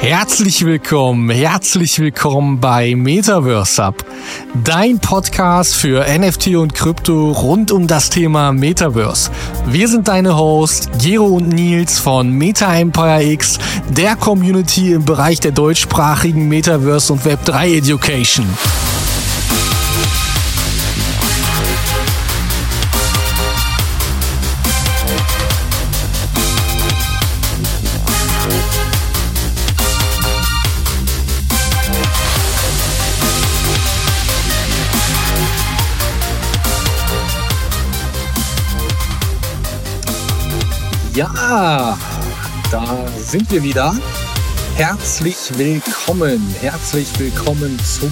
Herzlich willkommen, herzlich willkommen bei Metaverse Hub, dein Podcast für NFT und Krypto rund um das Thema Metaverse. Wir sind deine Hosts Gero und Nils von Meta Empire X, der Community im Bereich der deutschsprachigen Metaverse und Web3 Education. Ja, da sind wir wieder. Herzlich willkommen, herzlich willkommen zum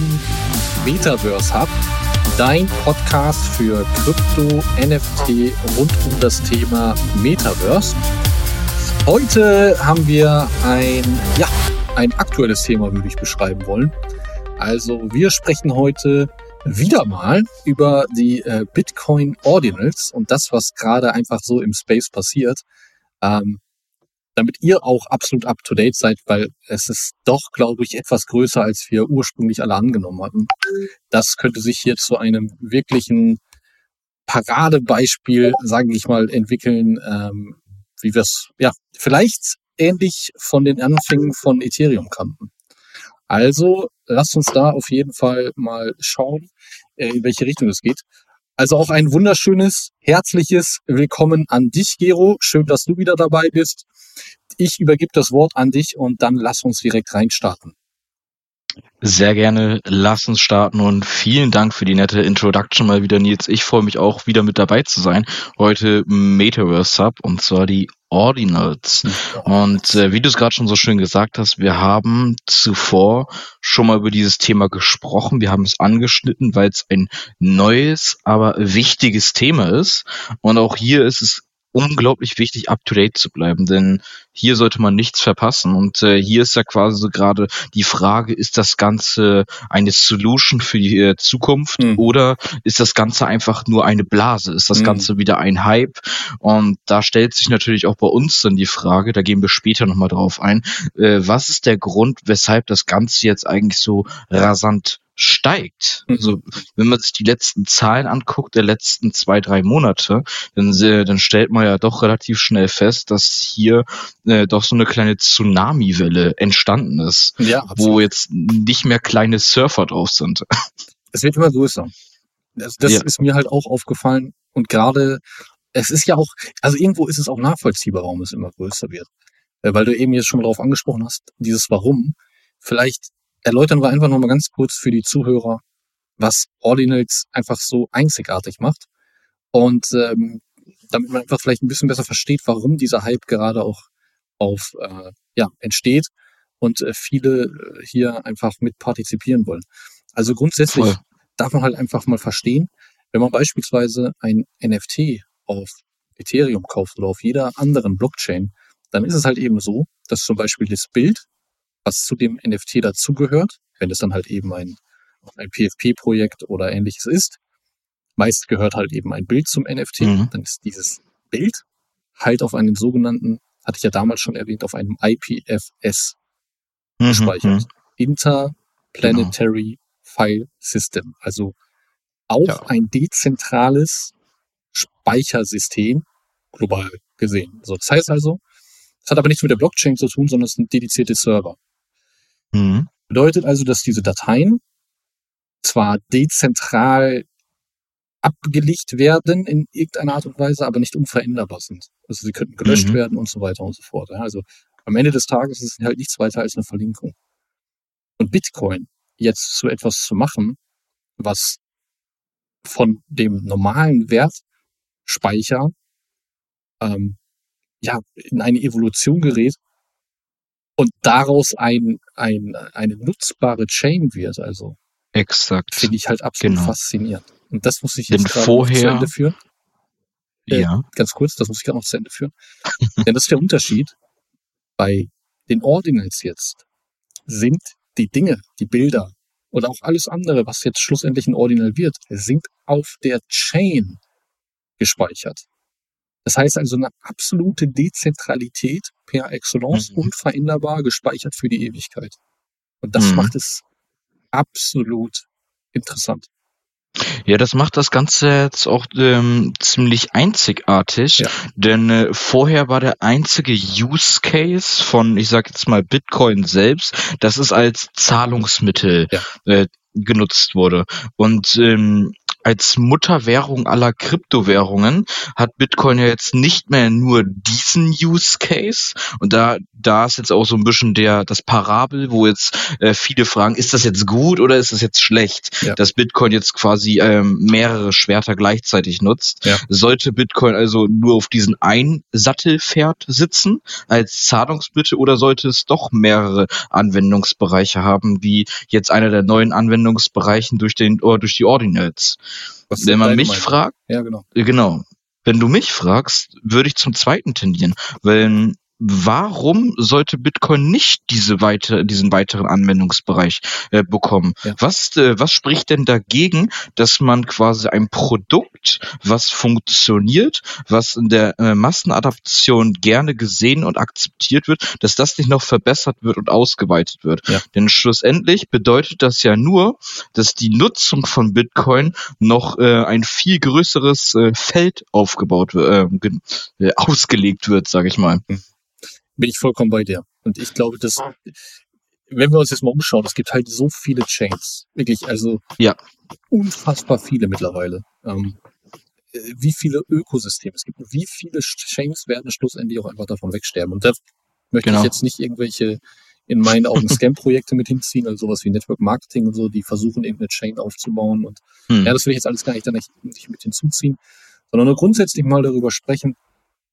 Metaverse Hub, dein Podcast für Krypto, NFT rund um das Thema Metaverse. Heute haben wir ein, ja, ein aktuelles Thema, würde ich beschreiben wollen. Also wir sprechen heute wieder mal über die äh, Bitcoin Ordinals und das, was gerade einfach so im Space passiert ähm, damit ihr auch absolut up-to-date seid, weil es ist doch, glaube ich, etwas größer, als wir ursprünglich alle angenommen hatten. Das könnte sich hier zu einem wirklichen Paradebeispiel, sage ich mal, entwickeln, ähm, wie wir es, ja, vielleicht ähnlich von den Anfängen von Ethereum kannten. Also lasst uns da auf jeden Fall mal schauen, äh, in welche Richtung es geht. Also auch ein wunderschönes, herzliches Willkommen an dich, Gero. Schön, dass du wieder dabei bist. Ich übergebe das Wort an dich und dann lass uns direkt reinstarten. Sehr gerne, lass uns starten und vielen Dank für die nette Introduction mal wieder, Nils. Ich freue mich auch wieder mit dabei zu sein. Heute Metaverse Sub und zwar die Ordinals. Und äh, wie du es gerade schon so schön gesagt hast, wir haben zuvor schon mal über dieses Thema gesprochen. Wir haben es angeschnitten, weil es ein neues, aber wichtiges Thema ist. Und auch hier ist es unglaublich wichtig, up to date zu bleiben, denn hier sollte man nichts verpassen. Und äh, hier ist ja quasi so gerade die Frage, ist das Ganze eine Solution für die äh, Zukunft mhm. oder ist das Ganze einfach nur eine Blase? Ist das mhm. Ganze wieder ein Hype? Und da stellt sich natürlich auch bei uns dann die Frage, da gehen wir später nochmal drauf ein, äh, was ist der Grund, weshalb das Ganze jetzt eigentlich so rasant steigt. Mhm. Also wenn man sich die letzten Zahlen anguckt, der letzten zwei, drei Monate, dann, dann stellt man ja doch relativ schnell fest, dass hier äh, doch so eine kleine Tsunami-Welle entstanden ist, ja, wo jetzt nicht mehr kleine Surfer drauf sind. Es wird immer größer. Das, das ja. ist mir halt auch aufgefallen und gerade es ist ja auch, also irgendwo ist es auch nachvollziehbar, warum es immer größer wird. Äh, weil du eben jetzt schon mal darauf angesprochen hast, dieses Warum. Vielleicht erläutern wir einfach nochmal ganz kurz für die Zuhörer, was Ordinals einfach so einzigartig macht. Und ähm, damit man einfach vielleicht ein bisschen besser versteht, warum dieser Hype gerade auch auf äh, ja, entsteht und äh, viele äh, hier einfach mit partizipieren wollen. Also grundsätzlich Voll. darf man halt einfach mal verstehen, wenn man beispielsweise ein NFT auf Ethereum kauft oder auf jeder anderen Blockchain, dann ist es halt eben so, dass zum Beispiel das Bild, was zu dem NFT dazugehört, wenn es dann halt eben ein, ein PFP-Projekt oder ähnliches ist. Meist gehört halt eben ein Bild zum NFT. Mhm. Dann ist dieses Bild halt auf einem sogenannten, hatte ich ja damals schon erwähnt, auf einem IPFS mhm. gespeichert. Mhm. Interplanetary genau. File System. Also auch ja. ein dezentrales Speichersystem, global gesehen. So, das heißt also, es hat aber nichts mit der Blockchain zu tun, sondern es sind dedizierte Server. Mhm. Bedeutet also, dass diese Dateien zwar dezentral abgelegt werden in irgendeiner Art und Weise, aber nicht unveränderbar sind. Also sie könnten gelöscht mhm. werden und so weiter und so fort. Also am Ende des Tages ist es halt nichts weiter als eine Verlinkung. Und Bitcoin jetzt so etwas zu machen, was von dem normalen Wertspeicher ähm, ja in eine Evolution gerät, und daraus ein, ein, eine nutzbare Chain wird. Also exakt finde ich halt absolut genau. faszinierend. Und das muss ich jetzt gerade vorher, zu Ende führen. Äh, ja. Ganz kurz, das muss ich gerade noch zu Ende führen. Denn das ist der Unterschied. Bei den Ordinals jetzt sind die Dinge, die Bilder oder auch alles andere, was jetzt schlussendlich ein Ordinal wird, sind auf der Chain gespeichert. Das heißt also eine absolute Dezentralität per Excellence, Mhm. unveränderbar, gespeichert für die Ewigkeit. Und das Mhm. macht es absolut interessant. Ja, das macht das Ganze jetzt auch ähm, ziemlich einzigartig, Ja. denn äh, vorher war der einzige Use Case von, ich sag jetzt mal Bitcoin selbst, dass es als Zahlungsmittel Ja. äh, genutzt wurde. Und ähm, als Mutterwährung aller Kryptowährungen hat Bitcoin ja jetzt nicht mehr nur diesen Use Case und da da ist jetzt auch so ein bisschen der das Parabel, wo jetzt äh, viele fragen, ist das jetzt gut oder ist das jetzt schlecht, Ja. dass Bitcoin jetzt quasi ähm, mehrere Schwerter gleichzeitig nutzt. Ja. Sollte Bitcoin also nur auf diesen ein Sattelpferd sitzen als Zahlungsmittel oder sollte es doch mehrere Anwendungsbereiche haben, wie jetzt einer der neuen Anwendungsbereichen durch den oder durch die Ordinals? Was Wenn man mich Meinung? fragt, Ja, genau. Genau. Wenn du mich fragst, würde ich zum zweiten tendieren. Weil warum sollte Bitcoin nicht diese weite, diesen weiteren Anwendungsbereich äh, bekommen? Ja. Was, äh, was spricht denn dagegen, dass man quasi ein Produkt, was funktioniert, was in der äh, Massenadaption gerne gesehen und akzeptiert wird, dass das nicht noch verbessert wird und ausgeweitet wird? Ja. Denn schlussendlich bedeutet das ja nur, dass die Nutzung von Bitcoin noch äh, ein viel größeres äh, Feld aufgebaut äh, äh, ausgelegt wird, sage ich mal. Bin ich vollkommen bei dir. Und ich glaube, dass, wenn wir uns jetzt mal umschauen, es gibt halt so viele Chains. Wirklich, also Ja. unfassbar viele mittlerweile. Ähm, äh, wie viele Ökosysteme es gibt. und Wie viele Chains werden schlussendlich auch einfach davon wegsterben. Und da möchte Genau. ich jetzt nicht irgendwelche in meinen Augen Scam-Projekte mit hinziehen, also sowas wie Network Marketing und so, die versuchen irgendeine Chain aufzubauen und Hm. ja, das will ich jetzt alles gar nicht, da nicht, nicht mit hinzuziehen, sondern nur grundsätzlich mal darüber sprechen,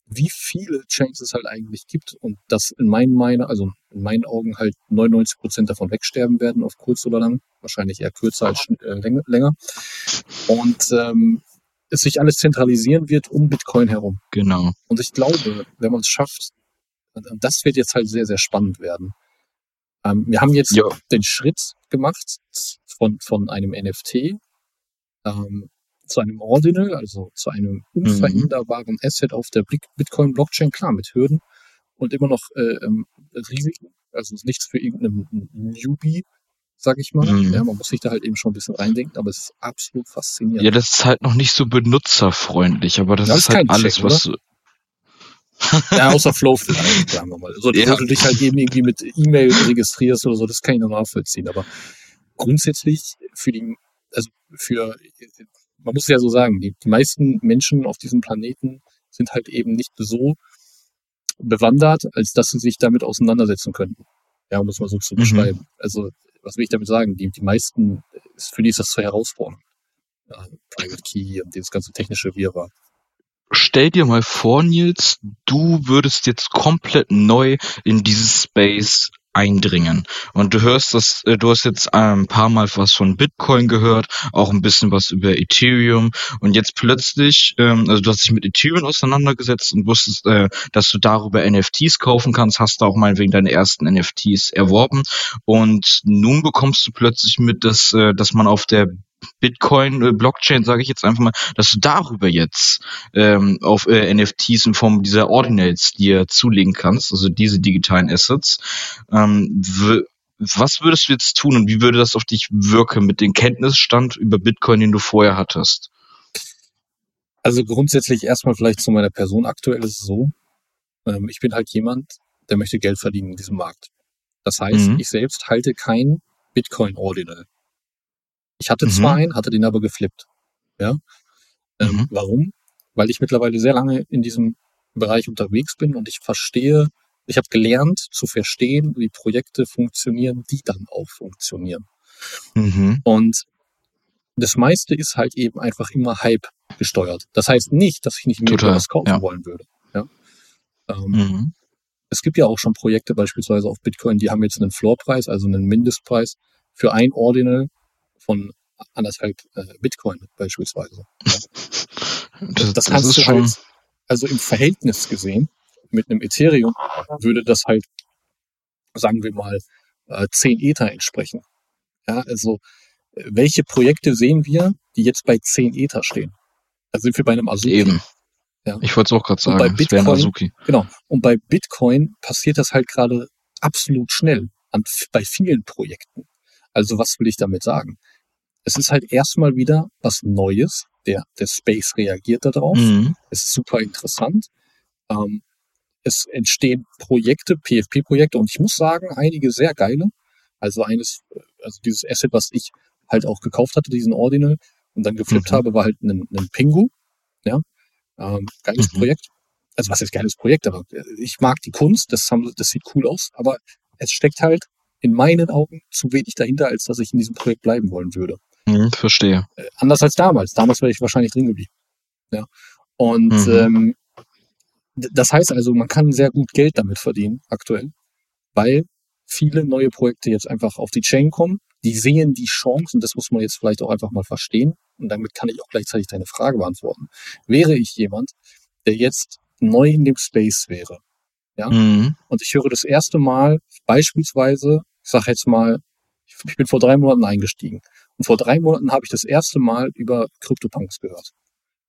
wie viele Chains es halt eigentlich gibt und dass in meinen, meine, also in meinen Augen halt 99 Prozent davon wegsterben werden auf kurz oder lang, wahrscheinlich eher kürzer als äh, länger- und ähm, es sich alles zentralisieren wird um Bitcoin herum. Genau. Und ich glaube, wenn man es schafft, das wird jetzt halt sehr, sehr spannend werden. Ähm, wir haben jetzt Ja. den Schritt gemacht von, von einem NFT ähm, zu einem Ordinal, also zu einem unveränderbaren Asset auf der Bit- Bitcoin-Blockchain, klar, mit Hürden und immer noch äh, ähm, Risiken. Also ist nichts für irgendeinen Newbie, sag ich mal. Mhm. Ja, man muss sich da halt eben schon ein bisschen reindenken, aber es ist absolut faszinierend. Ja, das ist halt noch nicht so benutzerfreundlich, aber das Ja, ist ist halt alles, Check, was. Ja, außer Flow vielleicht, sagen wir mal. So, Ja. Wo du dich halt eben irgendwie mit E-Mail registrierst oder so, das kann ich noch nachvollziehen. Aber grundsätzlich für die, also für, man muss ja so sagen, die, die meisten Menschen auf diesem Planeten sind halt eben nicht so bewandert, als dass sie sich damit auseinandersetzen könnten. Ja, um es mal so zu Mhm. beschreiben. Also, was will ich damit sagen? Die, die meisten, für die ist das zu herausfordernd. Ja, Private Key und dieses ganze technische Wirrwarr. Stell dir mal vor, Nils, du würdest jetzt komplett neu in dieses Space eindringen. Und du hörst das, äh, du hast jetzt ein paar Mal was von Bitcoin gehört, auch ein bisschen was über Ethereum. Und jetzt plötzlich, ähm, also du hast dich mit Ethereum auseinandergesetzt und wusstest, äh, dass du darüber NFTs kaufen kannst, hast da auch meinetwegen deine ersten NFTs erworben. Und nun bekommst du plötzlich mit, dass, äh, dass man auf der Bitcoin-Blockchain, sage ich jetzt einfach mal, dass du darüber jetzt ähm, auf äh, NFTs in Form dieser Ordinals dir zulegen kannst, also diese digitalen Assets. Ähm, was würdest du jetzt tun und wie würde das auf dich wirken mit dem Kenntnisstand über Bitcoin, den du vorher hattest? Also grundsätzlich erstmal vielleicht zu meiner Person. Aktuell ist es so, ähm, ich bin halt jemand, der möchte Geld verdienen in diesem Markt. Das heißt, Mhm. ich selbst halte kein Bitcoin Ordinal. Ich hatte Mhm. zwar einen, hatte den aber geflippt. Ja. Ähm, Mhm. Warum? Weil ich mittlerweile sehr lange in diesem Bereich unterwegs bin und ich verstehe, ich habe gelernt zu verstehen, wie Projekte funktionieren, die dann auch funktionieren. Mhm. Und das meiste ist halt eben einfach immer Hype gesteuert. Das heißt nicht, dass ich nicht Total, was kaufen ja. wollen würde. Ja? Ähm, Mhm. Es gibt ja auch schon Projekte beispielsweise auf Bitcoin, die haben jetzt einen Floorpreis, also einen Mindestpreis für ein Ordinal von anderthalb äh, Bitcoin beispielsweise. Das, Das das kannst ist du schon. halt, also im Verhältnis gesehen, mit einem Ethereum würde das halt, sagen wir mal, äh, 10 Ether entsprechen. Ja, also welche Projekte sehen wir, die jetzt bei 10 Ether stehen? Da sind wir bei einem Azuki. Eben. Ja. Ich wollte es auch gerade sagen, bei Bitcoin, genau. Und bei Bitcoin passiert das halt gerade absolut schnell an, bei vielen Projekten. Also was will ich damit sagen? Es ist halt erstmal wieder was Neues. Der, der Space reagiert darauf. Mhm. Es ist super interessant. Ähm, es entstehen Projekte, PFP-Projekte und ich muss sagen, einige sehr geile. Also eines, also dieses Asset, was ich halt auch gekauft hatte, diesen Ordinal und dann geflippt mhm. habe, war halt ein, ein Pingu. Ja, ähm, geiles mhm. Projekt. Also was ist geiles Projekt, aber ich mag die Kunst, das, haben, das sieht cool aus, aber es steckt halt in meinen Augen zu wenig dahinter, als dass ich in diesem Projekt bleiben wollen würde. Mhm, verstehe. Äh, anders als damals. Damals wäre ich wahrscheinlich drin geblieben. Ja. Und mhm. ähm, das heißt also, man kann sehr gut Geld damit verdienen aktuell, weil viele neue Projekte jetzt einfach auf die Chain kommen. Die sehen die Chance und das muss man jetzt vielleicht auch einfach mal verstehen. Und damit kann ich auch gleichzeitig deine Frage beantworten. Wäre ich jemand, der jetzt neu in dem Space wäre, ja, mhm. und ich höre das erste Mal beispielsweise, ich sage jetzt mal, ich bin vor drei Monaten eingestiegen und vor drei Monaten habe ich das erste Mal über CryptoPunks gehört.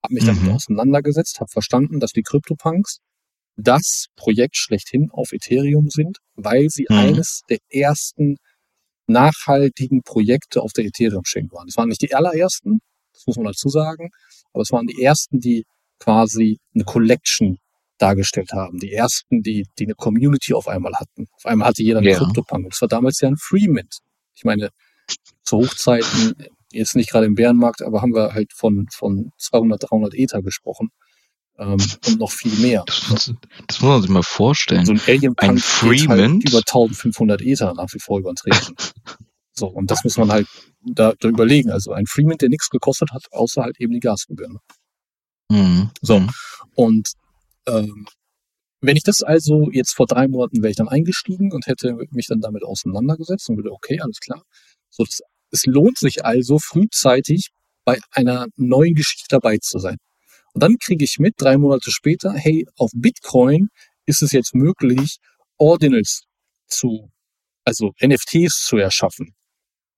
Habe mich damit mhm. auseinandergesetzt, habe verstanden, dass die CryptoPunks das Projekt schlechthin auf Ethereum sind, weil sie mhm. eines der ersten nachhaltigen Projekte auf der Ethereum-Chain waren. Es waren nicht die allerersten, das muss man dazu sagen, aber es waren die ersten, die quasi eine Collection dargestellt haben. Die ersten, die, die eine Community auf einmal hatten. Auf einmal hatte jeder einen ja. Das war damals ja ein Freemint. Ich meine, zu Hochzeiten, jetzt nicht gerade im Bärenmarkt, aber haben wir halt von, von 200, 300 Ether gesprochen. Ähm, und noch viel mehr. Das, das, muss man sich mal vorstellen. So ein Alien ein Freemint halt über 1500 Ether nach wie vor übertreten. so, und das muss man halt da, da überlegen. Also ein Freemint, der nichts gekostet hat, außer halt eben die Gasgebühren. Mhm. So. Mhm. Und ähm, wenn ich das also jetzt vor drei Monaten wäre ich dann eingestiegen und hätte mich dann damit auseinandergesetzt und würde, okay, alles klar. So, das, es lohnt sich also frühzeitig bei einer neuen Geschichte dabei zu sein. Und dann kriege ich mit, drei Monate später, hey, auf Bitcoin ist es jetzt möglich, Ordinals zu, also NFTs zu erschaffen.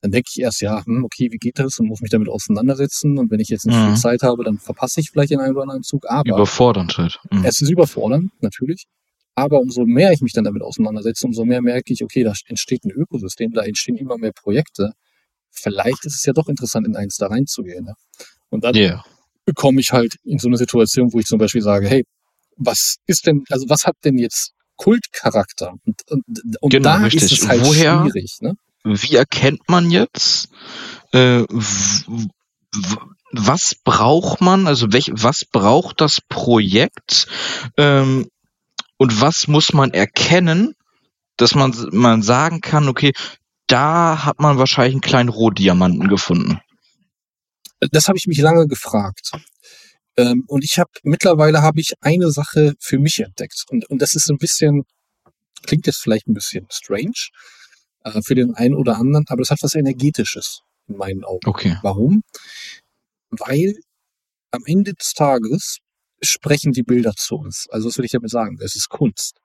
Dann denke ich erst, ja, hm, okay, wie geht das und muss mich damit auseinandersetzen. Und wenn ich jetzt nicht mhm. viel Zeit habe, dann verpasse ich vielleicht den einen oder anderen Zug. Aber überfordernd halt. Mhm. Es ist überfordernd, natürlich. Aber umso mehr ich mich dann damit auseinandersetze, umso mehr merke ich, okay, da entsteht ein Ökosystem, da entstehen immer mehr Projekte. Vielleicht ist es ja doch interessant, in eins da reinzugehen. Ne? Und dann yeah. komme ich halt in so eine Situation, wo ich zum Beispiel sage, hey, was ist denn, also was hat denn jetzt Kultcharakter? Und, und, und genau, da richtig. ist es halt Woher? schwierig. Ne? Wie erkennt man jetzt, äh, was braucht man, also welch, was braucht das Projekt ähm, und was muss man erkennen, dass man, man sagen kann, okay, da hat man wahrscheinlich einen kleinen Rohdiamanten gefunden. Das habe ich mich lange gefragt. Ähm, und ich habe mittlerweile habe ich eine Sache für mich entdeckt. Und, und das ist ein bisschen, klingt jetzt vielleicht ein bisschen strange, äh, für den einen oder anderen, aber das hat was Energetisches in meinen Augen. Okay. Warum? Weil am Ende des Tages sprechen die Bilder zu uns. Also was will ich damit sagen? Es ist Kunst.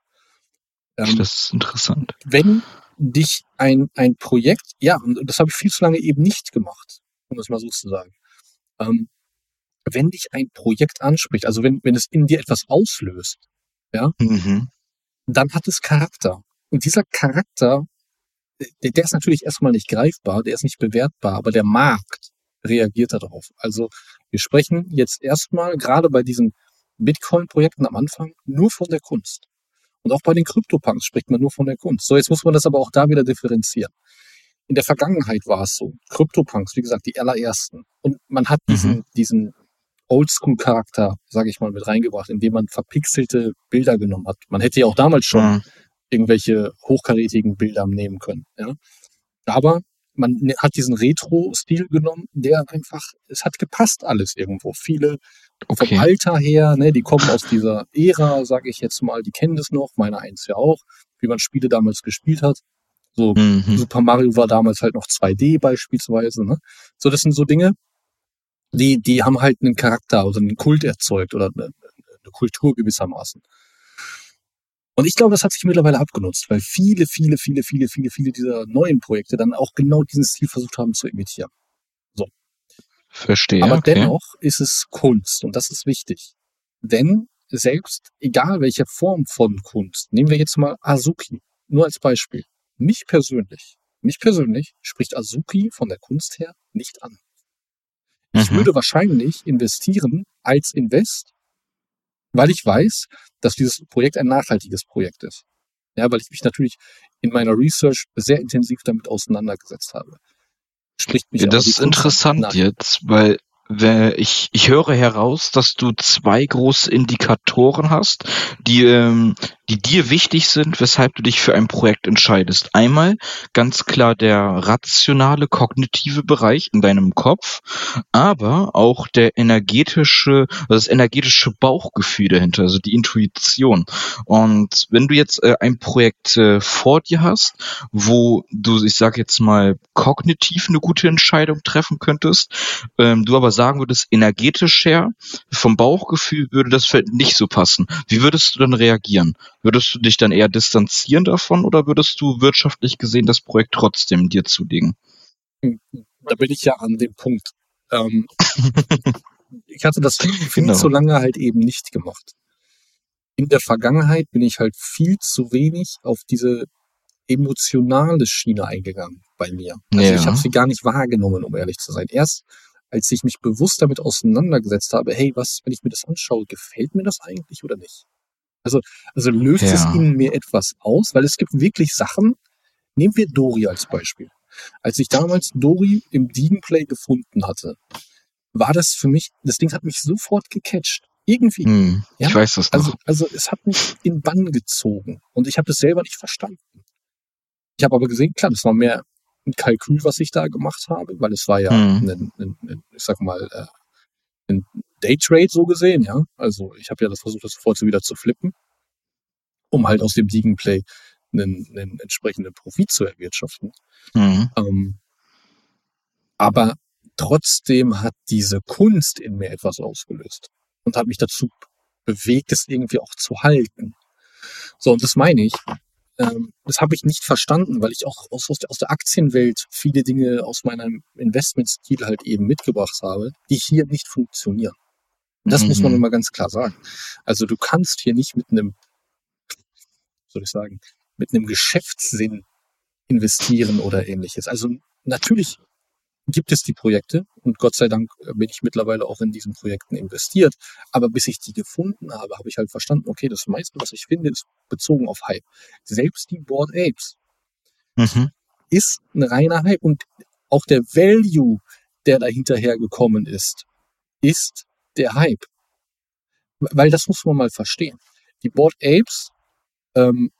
Ähm, das ist interessant. Wenn dich ein, ein Projekt, ja, und das habe ich viel zu lange eben nicht gemacht, um es mal so zu sagen. Ähm, wenn dich ein Projekt anspricht, also wenn, wenn es in dir etwas auslöst, ja, mhm. dann hat es Charakter. Und dieser Charakter der, ist natürlich erstmal nicht greifbar, der ist nicht bewertbar, aber der Markt reagiert darauf. Also wir sprechen jetzt erstmal gerade bei diesen Bitcoin-Projekten am Anfang nur von der Kunst. Und auch bei den Krypto-Punks spricht man nur von der Kunst. So, jetzt muss man das aber auch da wieder differenzieren. In der Vergangenheit war es so. Krypto-Punks, wie gesagt, die allerersten. Und man hat diesen, mhm. diesen Oldschool-Charakter, sage ich mal, mit reingebracht, indem man verpixelte Bilder genommen hat. Man hätte ja auch damals schon mhm irgendwelche hochkarätigen Bilder nehmen können. Ja? Aber man ne, hat diesen Retro-Stil genommen, der einfach, es hat gepasst alles irgendwo. Viele okay. vom Alter her, ne, die kommen aus dieser Ära, sage ich jetzt mal, die kennen das noch, meine eins ja auch, wie man Spiele damals gespielt hat. So mhm. Super Mario war damals halt noch 2D beispielsweise. Ne? So, das sind so Dinge, die, die haben halt einen Charakter oder einen Kult erzeugt oder eine, eine Kultur gewissermaßen. Und ich glaube, das hat sich mittlerweile abgenutzt, weil viele, viele, viele, viele, viele, viele dieser neuen Projekte dann auch genau diesen Stil versucht haben zu imitieren. So. Verstehe. Aber okay. dennoch ist es Kunst und das ist wichtig. Denn selbst, egal welche Form von Kunst, nehmen wir jetzt mal Azuki, nur als Beispiel. Mich persönlich, mich persönlich spricht Azuki von der Kunst her nicht an. Ich Mhm. würde wahrscheinlich investieren als Invest, weil ich weiß, dass dieses Projekt ein nachhaltiges Projekt ist. Ja, weil ich mich natürlich in meiner Research sehr intensiv damit auseinandergesetzt habe. Spricht mich Ja, das ist interessant nach. jetzt, weil ich, ich höre heraus, dass du zwei große Indikatoren hast, die, ähm, die dir wichtig sind, weshalb du dich für ein Projekt entscheidest. Einmal ganz klar der rationale, kognitive Bereich in deinem Kopf, aber auch der energetische, also das energetische Bauchgefühl dahinter, also die Intuition. Und wenn du jetzt äh, ein Projekt äh, vor dir hast, wo du, ich sag jetzt mal, kognitiv eine gute Entscheidung treffen könntest, ähm, du aber sagen würdest, energetisch her, vom Bauchgefühl würde das vielleicht nicht so passen. Wie würdest du dann reagieren? Würdest du dich dann eher distanzieren davon oder würdest du wirtschaftlich gesehen das Projekt trotzdem dir zulegen? Da bin ich ja an dem Punkt. Ähm, ich hatte das viel, viel Genau. zu lange halt eben nicht gemacht. In der Vergangenheit bin ich halt viel zu wenig auf diese emotionale Schiene eingegangen bei mir. Also Ja. ich habe sie gar nicht wahrgenommen, um ehrlich zu sein. Erst als ich mich bewusst damit auseinandergesetzt habe, hey, was, wenn ich mir das anschaue, gefällt mir das eigentlich oder nicht? Also, also löst es Ja. in mir etwas aus, weil es gibt wirklich Sachen, nehmen wir Dori als Beispiel. Als ich damals Dori im Degenplay gefunden hatte, war das für mich, das Ding hat mich sofort gecatcht. Irgendwie. Hm, Ja, ich weiß das noch. Also, also es hat mich in Bann gezogen und ich habe das selber nicht verstanden. Ich habe aber gesehen, klar, das war mehr ein Kalkül, was ich da gemacht habe, weil es war ja, Hm. ein, ein, ein, ich sag mal, äh, ein Daytrade so gesehen, ja. Also ich habe ja das versucht, das sofort so wieder zu flippen, um halt aus dem Degenplay einen, einen entsprechenden Profit zu erwirtschaften. Hm. Ähm, aber trotzdem hat diese Kunst in mir etwas ausgelöst und hat mich dazu bewegt, es irgendwie auch zu halten. So, und das meine ich. Ähm, das habe ich nicht verstanden, weil ich auch aus, aus der Aktienwelt viele Dinge aus meinem Investmentstil halt eben mitgebracht habe, die hier nicht funktionieren. Das muss man Mhm. immer ganz klar sagen. Also du kannst hier nicht mit einem, soll ich sagen, mit einem Geschäftssinn investieren oder ähnliches. Also natürlich gibt es die Projekte und Gott sei Dank äh, bin ich mittlerweile auch in diesen Projekten investiert. Aber bis ich die gefunden habe, habe ich halt verstanden, okay, das meiste, was ich finde, ist bezogen auf Hype. Selbst die Board Apes Mhm. ist ein reiner Hype und auch der Value, der dahinterher gekommen ist, ist der Hype. Weil das muss man mal verstehen. Die Board Apes ähm,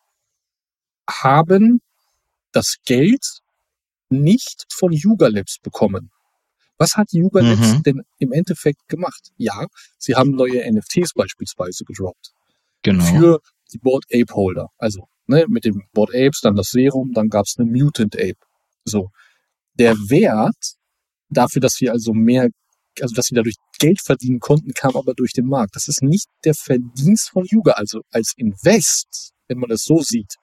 haben das Geld nicht von Yuga Labs bekommen. Was hat Yuga Labs Mhm. denn im Endeffekt gemacht? Ja, sie haben neue NFTs beispielsweise gedroppt Genau. für die Board Ape Holder. Also ne, mit dem Board Apes, dann das Serum, dann gab es einen Mutant Ape. So. Der Wert dafür, dass wir also mehr, also dass wir dadurch Geld verdienen konnten, kam aber durch den Markt. Das ist nicht der Verdienst von Yuga, also als Invest, wenn man das so sieht,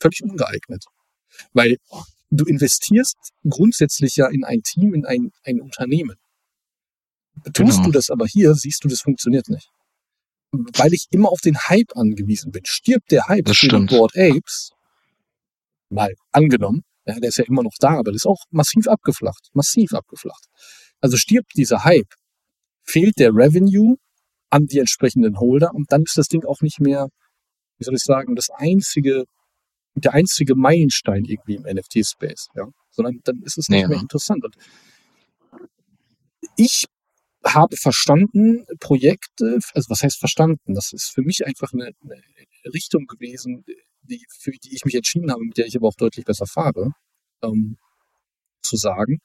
völlig ungeeignet. Weil du investierst grundsätzlich ja in ein Team, in ein, ein Unternehmen. Tust Genau. du das aber hier, siehst du, das funktioniert nicht. Weil ich immer auf den Hype angewiesen bin. Stirbt der Hype für Board Apes, mal angenommen, ja, der ist ja immer noch da, aber der ist auch massiv abgeflacht. Massiv abgeflacht. Also stirbt dieser Hype, fehlt der Revenue an die entsprechenden Holder und dann ist das Ding auch nicht mehr, wie soll ich sagen, das einzige, der einzige Meilenstein irgendwie im NFT-Space, ja. Sondern dann ist es nicht Ja. mehr interessant. Und ich habe verstanden, Projekte, also was heißt verstanden? Das ist für mich einfach eine, eine Richtung gewesen, die, für die ich mich entschieden habe, mit der ich aber auch deutlich besser fahre, ähm, zu sagen,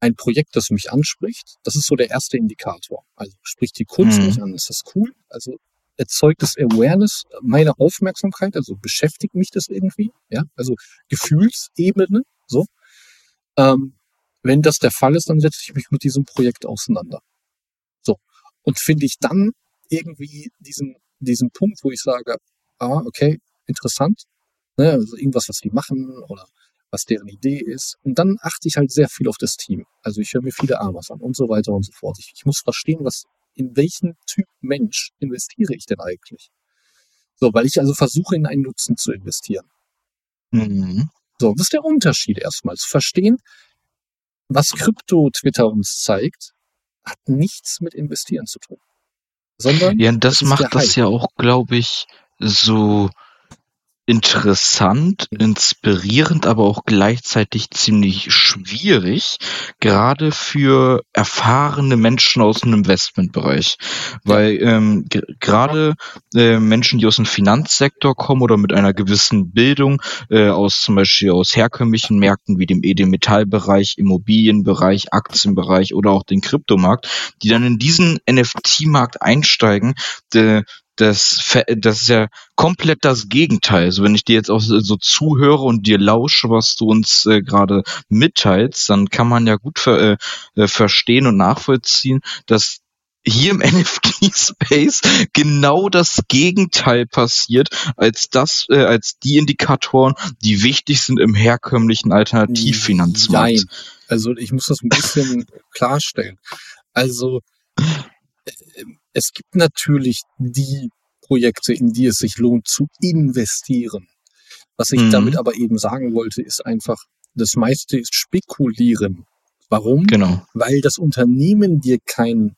ein Projekt, das mich anspricht, das ist so der erste Indikator. Also spricht die Kunst Mhm. mich an, ist das cool? Also erzeugt das Awareness meine Aufmerksamkeit, also beschäftigt mich das irgendwie, ja, also Gefühlsebene, so. Ähm, wenn das der Fall ist, dann setze ich mich mit diesem Projekt auseinander. So. Und finde ich dann irgendwie diesen, diesen Punkt, wo ich sage, ah, okay, interessant, ne, also irgendwas, was die machen oder was deren Idee ist. Und dann achte ich halt sehr viel auf das Team. Also ich höre mir viele Amas an und so weiter und so fort. Ich, ich muss verstehen, was in welchen Typ Mensch investiere ich denn eigentlich? So, weil ich also versuche, in einen Nutzen zu investieren. Mhm. So, was ist der Unterschied erstmal? Zu verstehen, was Krypto-Twitter uns zeigt, hat nichts mit Investieren zu tun. Sondern Ja, das der macht das ja auch, glaube ich, so interessant, inspirierend, aber auch gleichzeitig ziemlich schwierig, gerade für erfahrene Menschen aus dem Investmentbereich. Weil ähm, ge- gerade äh, Menschen, die aus dem Finanzsektor kommen oder mit einer gewissen Bildung, äh, aus zum Beispiel aus herkömmlichen Märkten wie dem Edelmetallbereich, Immobilienbereich, Aktienbereich oder auch den Kryptomarkt, die dann in diesen NFT-Markt einsteigen, äh, das, das ist ja komplett das Gegenteil. Also wenn ich dir jetzt auch so so zuhöre und dir lausche, was du uns äh, gerade mitteilst, dann kann man ja gut ver äh, äh, verstehen und nachvollziehen, dass hier im NFT-Space genau das Gegenteil passiert als das, äh, als die Indikatoren, die wichtig sind im herkömmlichen Alternativfinanzmarkt. Nein. Also ich muss das ein bisschen klarstellen. Also äh, es gibt natürlich die Projekte, in die es sich lohnt zu investieren. Was ich Mhm. damit aber eben sagen wollte, ist einfach, das meiste ist spekulieren. Warum? Genau. Weil das Unternehmen dir kein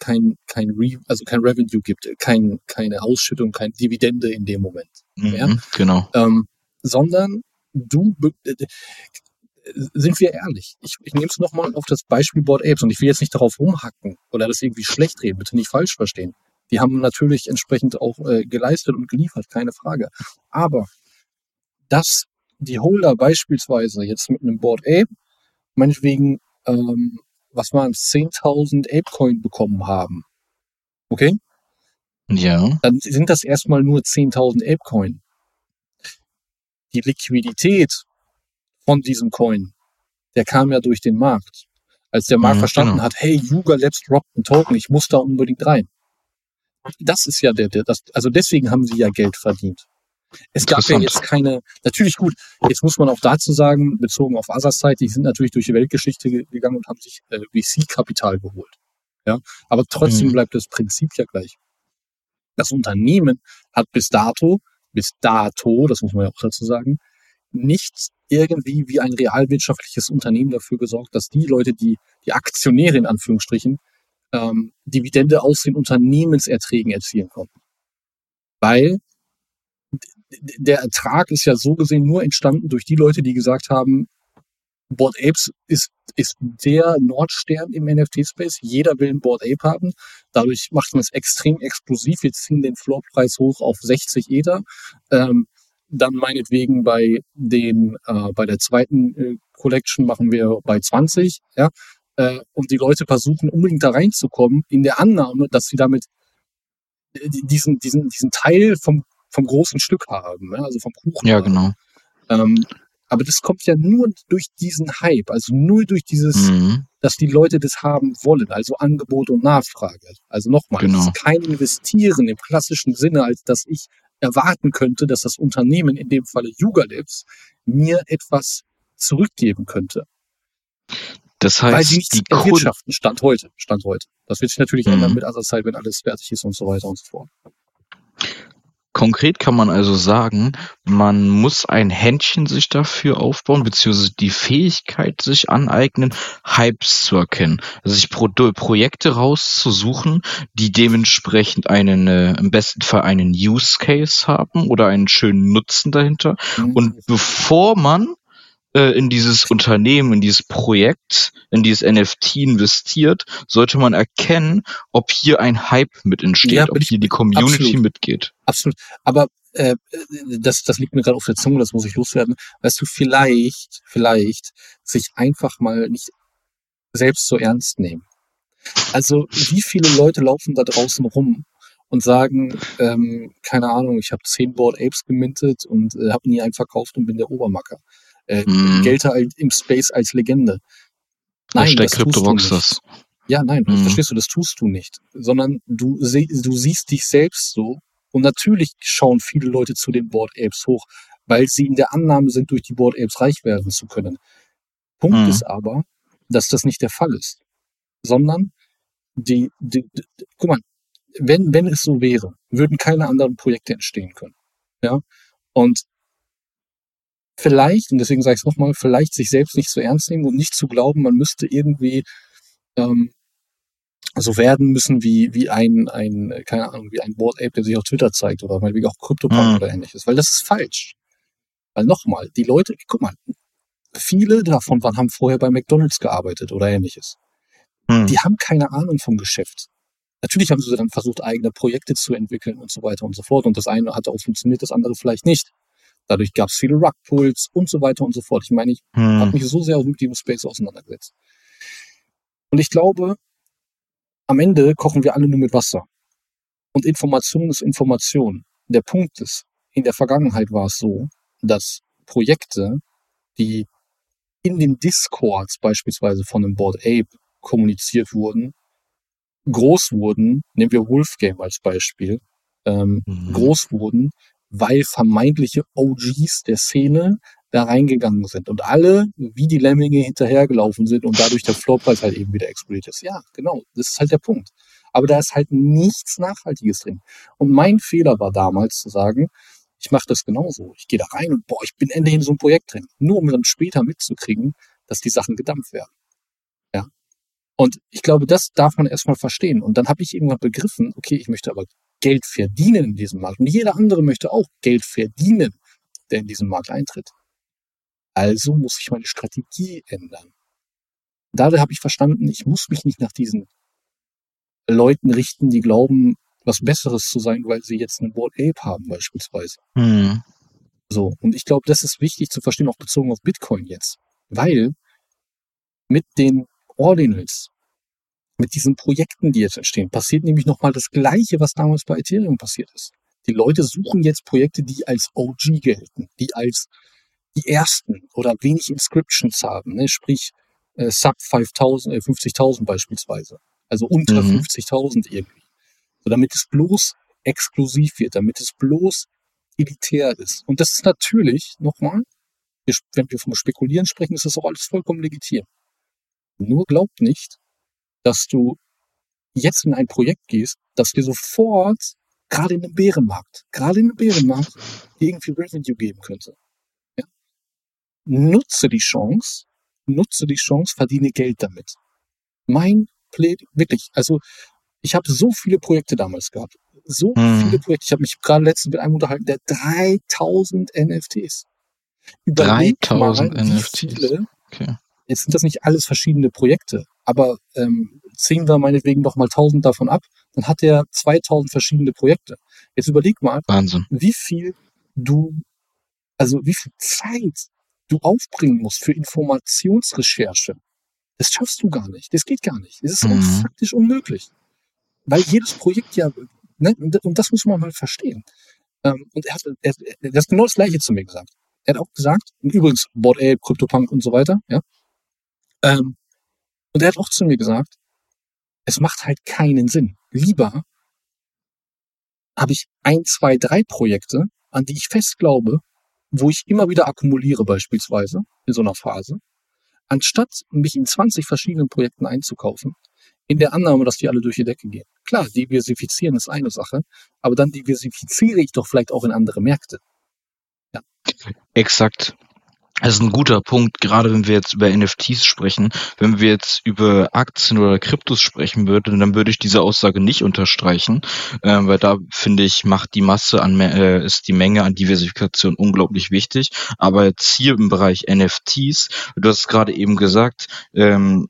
kein kein Re also kein Revenue gibt, kein keine Ausschüttung, kein Dividende in dem Moment. Ja? Mhm, genau. ähm, sondern du, sind wir ehrlich, ich, ich nehme es nochmal auf das Beispiel Board Apes und ich will jetzt nicht darauf rumhacken oder das irgendwie schlecht reden, bitte nicht falsch verstehen. Die haben natürlich entsprechend auch äh, geleistet und geliefert, keine Frage. Aber dass die Holder beispielsweise jetzt mit einem Board Ape meinetwegen, ähm, was waren es, 10.000 Apecoin bekommen haben, okay? Ja. dann sind das erstmal nur 10.000 Apecoin. Die Liquidität von diesem Coin, der kam ja durch den Markt. Als der Markt Mhm, verstanden genau. hat, hey, Yuga Labs droppt einen Token, ich muss da unbedingt rein. Das ist ja der, der das, also deswegen haben sie ja Geld verdient. Es gab ja jetzt keine, natürlich gut, jetzt muss man auch dazu sagen, bezogen auf Asas Zeit, die sind natürlich durch die Weltgeschichte ge- gegangen und haben sich äh, VC-Kapital geholt. Ja, aber trotzdem Mhm. bleibt das Prinzip ja gleich. Das Unternehmen hat bis dato, bis dato, das muss man ja auch dazu sagen, nicht irgendwie wie ein realwirtschaftliches Unternehmen dafür gesorgt, dass die Leute, die, die Aktionäre in Anführungsstrichen, ähm, Dividende aus den Unternehmenserträgen erzielen konnten. Weil der Ertrag ist ja so gesehen nur entstanden durch die Leute, die gesagt haben, Board Apes ist, ist der Nordstern im NFT-Space. Jeder will ein Board Ape haben. Dadurch macht man es extrem explosiv. Wir ziehen den Floorpreis hoch auf 60 Ether. Ähm, dann meinetwegen bei den, äh, bei der zweiten äh, Collection machen wir bei 20, ja. Äh, und die Leute versuchen unbedingt da reinzukommen, in der Annahme, dass sie damit äh, diesen, diesen, diesen Teil vom, vom großen Stück haben, ja? also vom Kuchen. Ja, genau. Ähm, aber das kommt ja nur durch diesen Hype, also nur durch dieses, Mhm. dass die Leute das haben wollen, also Angebot und Nachfrage. Also nochmal, es Genau. ist kein Investieren im klassischen Sinne, als dass ich erwarten könnte, dass das Unternehmen, in dem Falle Yuga Labs, mir etwas zurückgeben könnte. Das weil sie heißt, nichts die Kunden, erwirtschaften, Stand heute, Stand heute. Das wird sich natürlich Mhm. ändern mit Side, wenn alles fertig ist und so weiter und so fort. Konkret kann man also sagen, man muss ein Händchen sich dafür aufbauen, beziehungsweise die Fähigkeit sich aneignen, Hypes zu erkennen. Also sich Pro Projekte rauszusuchen, die dementsprechend einen, äh, im besten Fall einen Use Case haben oder einen schönen Nutzen dahinter. Und bevor man in dieses Unternehmen, in dieses Projekt, in dieses NFT investiert, sollte man erkennen, ob hier ein Hype mit entsteht, Ja, ob hier die Community absolut. mitgeht. Absolut. Aber äh, das, das liegt mir gerade auf der Zunge, das muss ich loswerden. Weißt du, vielleicht, vielleicht sich einfach mal nicht selbst so ernst nehmen. Also, wie viele Leute laufen da draußen rum und sagen, ähm, keine Ahnung, ich habe zehn Board Apes gemintet und äh, habe nie einen verkauft und bin der Obermacker. Äh, Mhm. Gelte halt im Space als Legende. Hashtag das tust du nicht. das. Ja, nein, Mhm. verstehst du, das tust du nicht. Sondern du, seh, du siehst dich selbst so. Und natürlich schauen viele Leute zu den Board Apes hoch, weil sie in der Annahme sind, durch die Board Apes reich werden zu können. Punkt Mhm. ist aber, dass das nicht der Fall ist. Sondern die, die, die, guck mal, wenn, wenn es so wäre, würden keine anderen Projekte entstehen können. Ja. Und vielleicht, und deswegen sage ich es nochmal, vielleicht sich selbst nicht zu ernst nehmen und nicht zu glauben, man müsste irgendwie ähm, so werden müssen wie, wie ein, ein, keine Ahnung, wie ein Board Ape, der sich auf Twitter zeigt oder meinetwegen auch CryptoPunk mhm. oder ähnliches. Weil das ist falsch. Weil nochmal, die Leute, guck mal, viele davon waren, haben vorher bei McDonalds gearbeitet oder ähnliches. Mhm. Die haben keine Ahnung vom Geschäft. Natürlich haben sie dann versucht, eigene Projekte zu entwickeln und so weiter und so fort. Und das eine hat auch funktioniert, das andere vielleicht nicht. Dadurch gab es viele Rugpulls und so weiter und so fort. Ich meine, ich hm. habe mich so sehr mit dem Space auseinandergesetzt. Und ich glaube, am Ende kochen wir alle nur mit Wasser. Und Information ist Information. Der Punkt ist, in der Vergangenheit war es so, dass Projekte, die in den Discords beispielsweise von einem Board Ape kommuniziert wurden, groß wurden, nehmen wir Wolfgame als Beispiel, ähm, mhm. groß wurden, weil vermeintliche OGs der Szene da reingegangen sind und alle wie die Lemminge hinterhergelaufen sind und dadurch der Floorpreis halt eben wieder explodiert ist. Ja, genau, das ist halt der Punkt. Aber da ist halt nichts Nachhaltiges drin. Und mein Fehler war damals zu sagen, ich mache das genauso. Ich gehe da rein und boah, ich bin endlich in so einem Projekt drin. Nur um dann später mitzukriegen, dass die Sachen gedampft werden. Ja. Und ich glaube, das darf man erstmal verstehen. Und dann habe ich irgendwann begriffen, okay, ich möchte aber Geld verdienen in diesem Markt. Und jeder andere möchte auch Geld verdienen, der in diesen Markt eintritt. Also muss ich meine Strategie ändern. Dadurch habe ich verstanden, ich muss mich nicht nach diesen Leuten richten, die glauben, was Besseres zu sein, weil sie jetzt eine Board Ape haben beispielsweise. Mhm. So, und ich glaube, das ist wichtig zu verstehen, auch bezogen auf Bitcoin jetzt. Weil mit den Ordinals, mit diesen Projekten, die jetzt entstehen, passiert nämlich nochmal das Gleiche, was damals bei Ethereum passiert ist. Die Leute suchen jetzt Projekte, die als OG gelten, die als die ersten oder wenig Inscriptions haben, ne? sprich äh, sub 5000, äh, 50.000 beispielsweise, also unter mhm. 50.000 irgendwie, so damit es bloß exklusiv wird, damit es bloß elitär ist. Und das ist natürlich, nochmal, wenn wir vom Spekulieren sprechen, ist das auch alles vollkommen legitim. Nur glaubt nicht, dass du jetzt in ein Projekt gehst, das dir sofort, gerade in einem Bärenmarkt, gerade in einem Bärenmarkt, irgendwie Revenue geben könnte nutze die Chance, nutze die Chance, verdiene Geld damit. Mein Play, wirklich, also ich habe so viele Projekte damals gehabt. So hm. viele Projekte. Ich habe mich gerade letztens mit einem unterhalten, der 3000 NFTs. Überleg 3000 mal, NFTs. Viele, okay. Jetzt sind das nicht alles verschiedene Projekte, aber ähm, ziehen wir meinetwegen noch mal 1000 davon ab, dann hat er 2000 verschiedene Projekte. Jetzt überleg mal, Wahnsinn. wie viel du, also wie viel Zeit du aufbringen musst für Informationsrecherche, das schaffst du gar nicht. Das geht gar nicht. Das ist mhm. faktisch unmöglich. Weil jedes Projekt ja, ne, und das muss man mal verstehen. Ähm, und er hat, er, er hat genau das Gleiche zu mir gesagt. Er hat auch gesagt, und übrigens, Board Ape, CryptoPunk und so weiter, ja. Ähm, und er hat auch zu mir gesagt, es macht halt keinen Sinn. Lieber habe ich ein, zwei, drei Projekte, an die ich fest glaube, wo ich immer wieder akkumuliere beispielsweise in so einer Phase, anstatt mich in 20 verschiedenen Projekten einzukaufen, in der Annahme, dass die alle durch die Decke gehen. Klar, diversifizieren ist eine Sache, aber dann diversifiziere ich doch vielleicht auch in andere Märkte. Ja. Exakt. Das ist ein guter Punkt, gerade wenn wir jetzt über NFTs sprechen. Wenn wir jetzt über Aktien oder Kryptos sprechen würden, dann würde ich diese Aussage nicht unterstreichen, äh, weil da finde ich, macht die Masse an, äh, ist die Menge an Diversifikation unglaublich wichtig. Aber jetzt hier im Bereich NFTs, du hast gerade eben gesagt, ähm,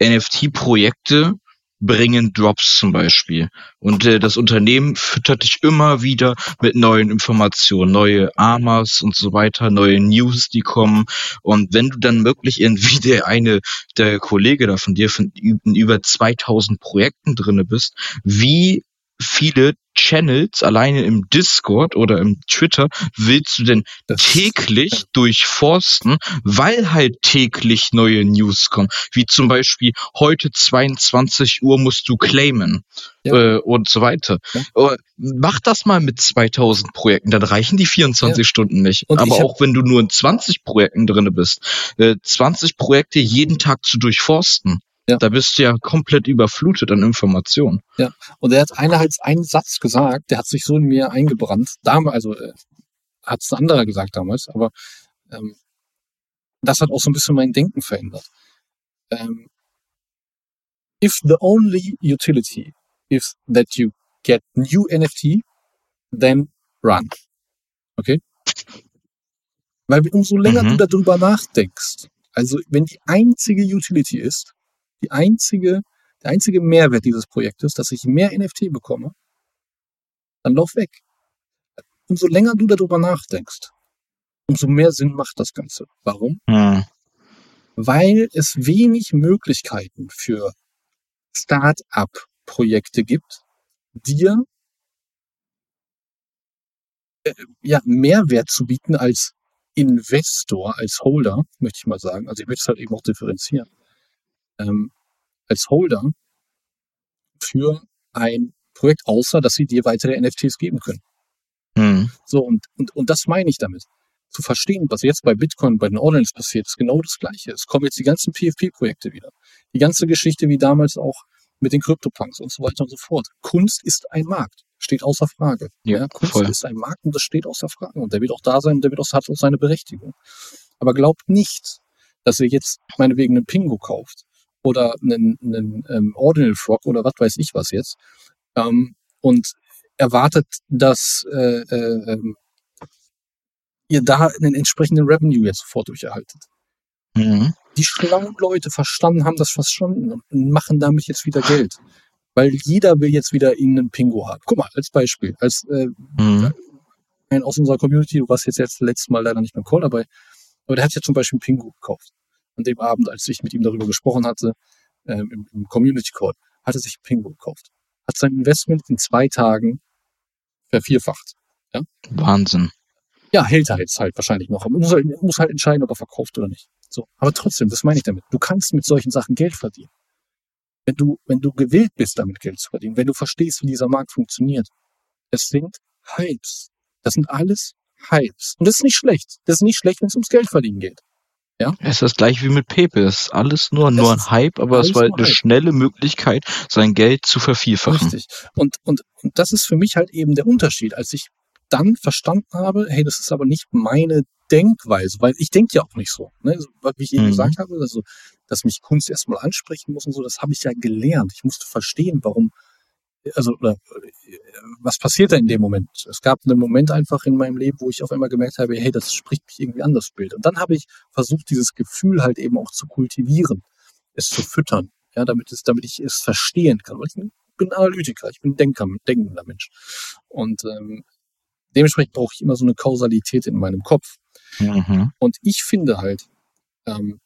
NFT-Projekte bringen Drops zum Beispiel. Und äh, das Unternehmen füttert dich immer wieder mit neuen Informationen, neue Amas und so weiter, neue News, die kommen. Und wenn du dann wirklich in, wie der eine, der Kollege da von dir, von über 2000 Projekten drinne bist, wie viele Channels alleine im Discord oder im Twitter willst du denn das täglich durchforsten, weil halt täglich neue News kommen. Wie zum Beispiel heute 22 Uhr musst du claimen ja. äh, und so weiter. Ja. Äh, mach das mal mit 2000 Projekten, dann reichen die 24 ja. Stunden nicht. Und Aber auch wenn du nur in 20 Projekten drinne bist, äh, 20 Projekte jeden Tag zu durchforsten Ja. Da bist du ja komplett überflutet an Informationen. Ja. Und er hat einer halt einen Satz gesagt, der hat sich so in mir eingebrannt. Damals, also äh, hat es ein anderer gesagt damals, aber ähm, das hat auch so ein bisschen mein Denken verändert. Ähm, if the only utility is that you get new NFT, then run. Okay? Weil umso länger mhm. du darüber nachdenkst, also wenn die einzige Utility ist, die einzige, der einzige Mehrwert dieses Projektes, dass ich mehr NFT bekomme, dann lauf weg. Umso länger du darüber nachdenkst, umso mehr Sinn macht das Ganze. Warum? Mhm. Weil es wenig Möglichkeiten für Start-up-Projekte gibt, dir äh, ja, Mehrwert zu bieten als Investor, als Holder, möchte ich mal sagen. Also ich möchte es halt eben auch differenzieren. Ähm, als Holder für ein Projekt, außer dass sie dir weitere NFTs geben können. Mhm. So, und, und, und das meine ich damit. Zu verstehen, was jetzt bei Bitcoin, bei den Ordinals passiert, ist genau das Gleiche. Es kommen jetzt die ganzen PFP-Projekte wieder. Die ganze Geschichte wie damals auch mit den Krypto-Punks und so weiter und so fort. Kunst ist ein Markt. Steht außer Frage. Ja, ja Kunst voll. ist ein Markt und das steht außer Frage. Und der wird auch da sein, der wird auch, hat auch seine Berechtigung. Aber glaubt nicht, dass ihr jetzt meinetwegen einen Pingo kauft oder einen, einen ähm, Ordinal Frog oder was weiß ich was jetzt ähm, und erwartet, dass äh, äh, ähm, ihr da einen entsprechenden Revenue jetzt sofort durcherhaltet. Mhm. Die schlauen Leute verstanden haben das verstanden und machen damit jetzt wieder Geld. Weil jeder will jetzt wieder irgendeinen Pingo haben. Guck mal, als Beispiel, als äh, mhm. ein aus unserer Community, du warst jetzt, jetzt letztes Mal leider nicht beim Call dabei, aber der hat jetzt zum Beispiel einen Pingo gekauft. An dem Abend, als ich mit ihm darüber gesprochen hatte, äh, im, im Community Call, hat er sich Pingo gekauft. Hat sein Investment in zwei Tagen vervierfacht. Ja? Wahnsinn. Ja, hält er jetzt halt wahrscheinlich noch. Man muss halt, muss halt entscheiden, ob er verkauft oder nicht. So. Aber trotzdem, das meine ich damit. Du kannst mit solchen Sachen Geld verdienen wenn du, wenn du gewillt bist, damit Geld zu verdienen, wenn du verstehst, wie dieser Markt funktioniert. Es sind Hypes. Das sind alles Hypes. Und das ist nicht schlecht. Das ist nicht schlecht, wenn es ums Geld verdienen geht. Ja? Es ist das gleiche wie mit Pepe. Es ist alles nur, nur ein Hype, aber es war eine Hype. schnelle Möglichkeit, sein Geld zu vervielfachen. Richtig. Und, und, und das ist für mich halt eben der Unterschied. Als ich dann verstanden habe, hey, das ist aber nicht meine Denkweise, weil ich denke ja auch nicht so. Ne? Wie ich eben mhm. gesagt habe, also, dass mich Kunst erstmal ansprechen muss und so, das habe ich ja gelernt. Ich musste verstehen, warum, also, oder, was passiert da in dem Moment? Es gab einen Moment einfach in meinem Leben, wo ich auf einmal gemerkt habe, hey, das spricht mich irgendwie an, das Bild. Und dann habe ich versucht, dieses Gefühl halt eben auch zu kultivieren, es zu füttern, ja, damit es, damit ich es verstehen kann. Weil ich bin Analytiker, ich bin Denker, denkender Mensch. Und ähm, dementsprechend brauche ich immer so eine Kausalität in meinem Kopf. Mhm. Und ich finde halt, ähm,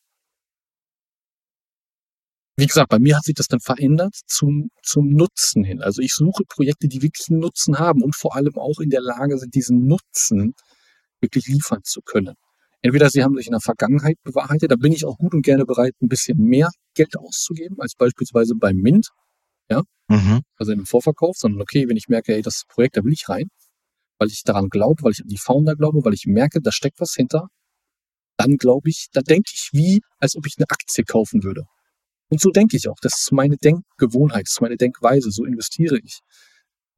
wie gesagt, bei mir hat sich das dann verändert zum, zum Nutzen hin. Also ich suche Projekte, die wirklich einen Nutzen haben und vor allem auch in der Lage sind, diesen Nutzen wirklich liefern zu können. Entweder sie haben sich in der Vergangenheit bewahrheitet, da bin ich auch gut und gerne bereit, ein bisschen mehr Geld auszugeben, als beispielsweise beim Mint, ja, mhm. also im Vorverkauf, sondern okay, wenn ich merke, hey, das Projekt, da will ich rein, weil ich daran glaube, weil ich an die Founder glaube, weil ich merke, da steckt was hinter, dann glaube ich, da denke ich wie, als ob ich eine Aktie kaufen würde. Und so denke ich auch. Das ist meine Denkgewohnheit, das ist meine Denkweise, so investiere ich.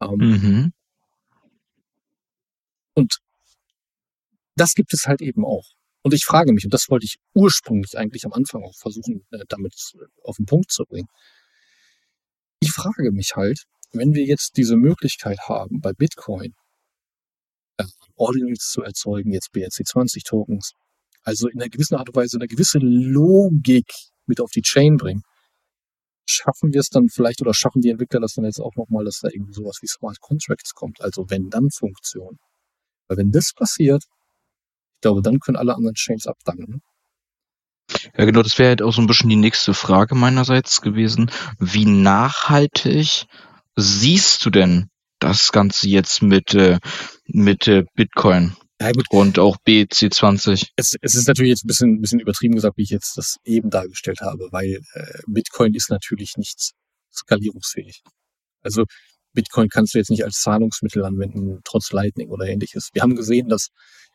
Ähm, mhm. Und das gibt es halt eben auch. Und ich frage mich, und das wollte ich ursprünglich eigentlich am Anfang auch versuchen, äh, damit auf den Punkt zu bringen. Ich frage mich halt, wenn wir jetzt diese Möglichkeit haben, bei Bitcoin Ordinals zu erzeugen, jetzt BRC20-Tokens. Also in einer gewissen Art und Weise eine gewisse Logik mit auf die Chain bringen. Schaffen wir es dann vielleicht oder schaffen die Entwickler das dann jetzt auch nochmal, dass da irgendwie sowas wie Smart Contracts kommt, also wenn dann Funktion. Weil wenn das passiert, ich glaube, dann können alle anderen Chains abdanken. Ja, genau, das wäre halt auch so ein bisschen die nächste Frage meinerseits gewesen. Wie nachhaltig siehst du denn das Ganze jetzt mit, äh, mit äh, Bitcoin. Ja, gut. Und auch BC20. Es, es ist natürlich jetzt ein bisschen, ein bisschen übertrieben gesagt, wie ich jetzt das eben dargestellt habe, weil äh, Bitcoin ist natürlich nicht skalierungsfähig. Also Bitcoin kannst du jetzt nicht als Zahlungsmittel anwenden, trotz Lightning oder ähnliches. Wir haben gesehen, dass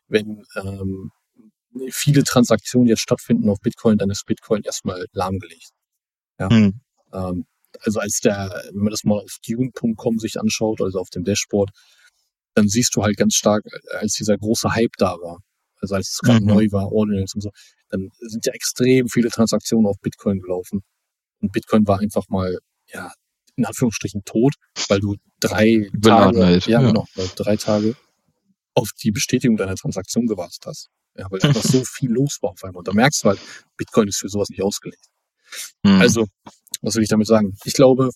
wenn ähm, viele Transaktionen jetzt stattfinden auf Bitcoin, dann ist Bitcoin erstmal lahmgelegt. Ja. Mhm. Ähm, also als der, wenn man das mal auf Dune.com sich anschaut, also auf dem Dashboard, dann siehst du halt ganz stark, als dieser große Hype da war, also als es gerade mhm. neu war, Ordinals und so, dann sind ja extrem viele Transaktionen auf Bitcoin gelaufen. Und Bitcoin war einfach mal, ja, in Anführungsstrichen tot, weil du drei Tage, halt. ja, ja, genau, drei Tage auf die Bestätigung deiner Transaktion gewartet hast. Ja, weil einfach so viel los war auf einmal. Und da merkst du halt, Bitcoin ist für sowas nicht ausgelegt. Mhm. Also, was will ich damit sagen? Ich glaube,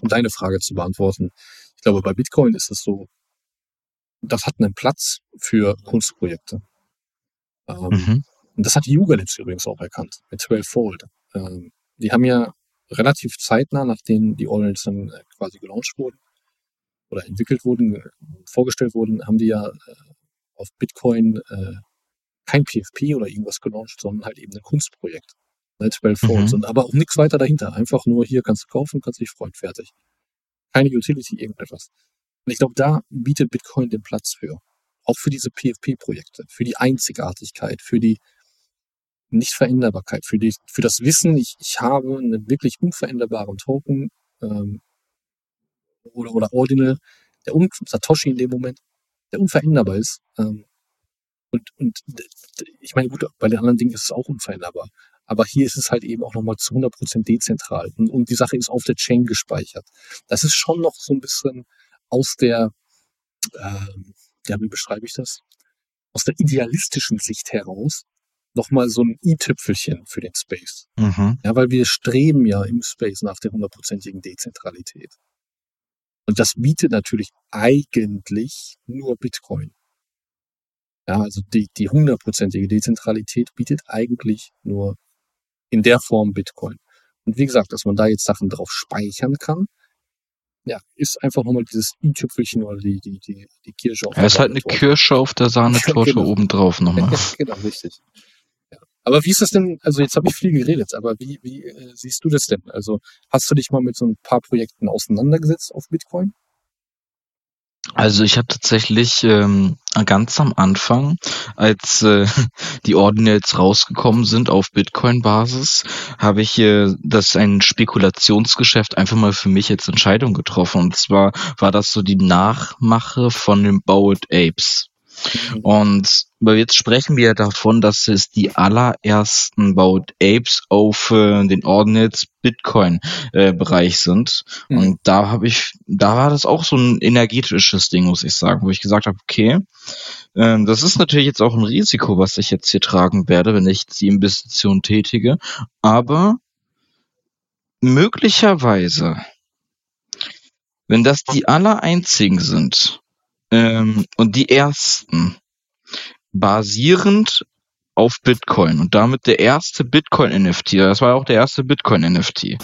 um deine Frage zu beantworten, ich glaube, bei Bitcoin ist es so, das hat einen Platz für Kunstprojekte. Ähm, mhm. Und das hat die Yuga Labs übrigens auch erkannt mit 12-Fold. Ähm, die haben ja relativ zeitnah, nachdem die Ordinals dann äh, quasi gelauncht wurden oder entwickelt wurden, vorgestellt wurden, haben die ja äh, auf Bitcoin äh, kein PFP oder irgendwas gelauncht, sondern halt eben ein Kunstprojekt. Ne, 12 Folds. Mhm. Und aber auch nichts weiter dahinter. Einfach nur hier kannst du kaufen, kannst dich freuen, fertig. Keine Utility, irgendetwas. Und ich glaube, da bietet Bitcoin den Platz für. Auch für diese PFP-Projekte, für die Einzigartigkeit, für die Nichtveränderbarkeit, für, die, für das Wissen, ich, ich habe einen wirklich unveränderbaren Token ähm, oder, oder Ordinal, der un Satoshi in dem Moment, der unveränderbar ist. Ähm, und, und ich meine, gut, bei den anderen Dingen ist es auch unveränderbar. Aber hier ist es halt eben auch nochmal zu 100% dezentral. Und, und die Sache ist auf der Chain gespeichert. Das ist schon noch so ein bisschen aus der, ähm, ja, wie beschreibe ich das? Aus der idealistischen Sicht heraus nochmal so ein i-Tüpfelchen für den Space. Mhm. Ja, weil wir streben ja im Space nach der hundertprozentigen Dezentralität. Und das bietet natürlich eigentlich nur Bitcoin. Ja, also die, die hundertprozentige Dezentralität bietet eigentlich nur in der Form Bitcoin. Und wie gesagt, dass man da jetzt Sachen drauf speichern kann, ja, ist einfach nochmal dieses i-Tüpfelchen oder die, die, die, die Kirsche auf der Ja, ist halt eine Kirsche auf der Sahnetorte genau. obendrauf nochmal. genau, richtig. Ja. Aber wie ist das denn, also jetzt habe ich viel geredet, aber wie, wie äh, siehst du das denn? Also hast du dich mal mit so ein paar Projekten auseinandergesetzt auf Bitcoin? Also ich habe tatsächlich ähm, ganz am Anfang, als äh, die Ordinals rausgekommen sind auf Bitcoin-Basis, habe ich äh, das ein Spekulationsgeschäft einfach mal für mich als Entscheidung getroffen. Und zwar war das so die Nachmache von den Bowed Apes. Mhm. Und jetzt sprechen wir davon, dass es die allerersten Baut Apes auf äh, den Ordnance Bitcoin äh, Bereich sind. Mhm. Und da habe ich, da war das auch so ein energetisches Ding, muss ich sagen, wo ich gesagt habe, okay, ähm, das ist natürlich jetzt auch ein Risiko, was ich jetzt hier tragen werde, wenn ich die Investition tätige. Aber möglicherweise, wenn das die aller einzigen sind, ähm, und die ersten basierend auf Bitcoin und damit der erste Bitcoin-NFT, das war auch der erste Bitcoin-NFT,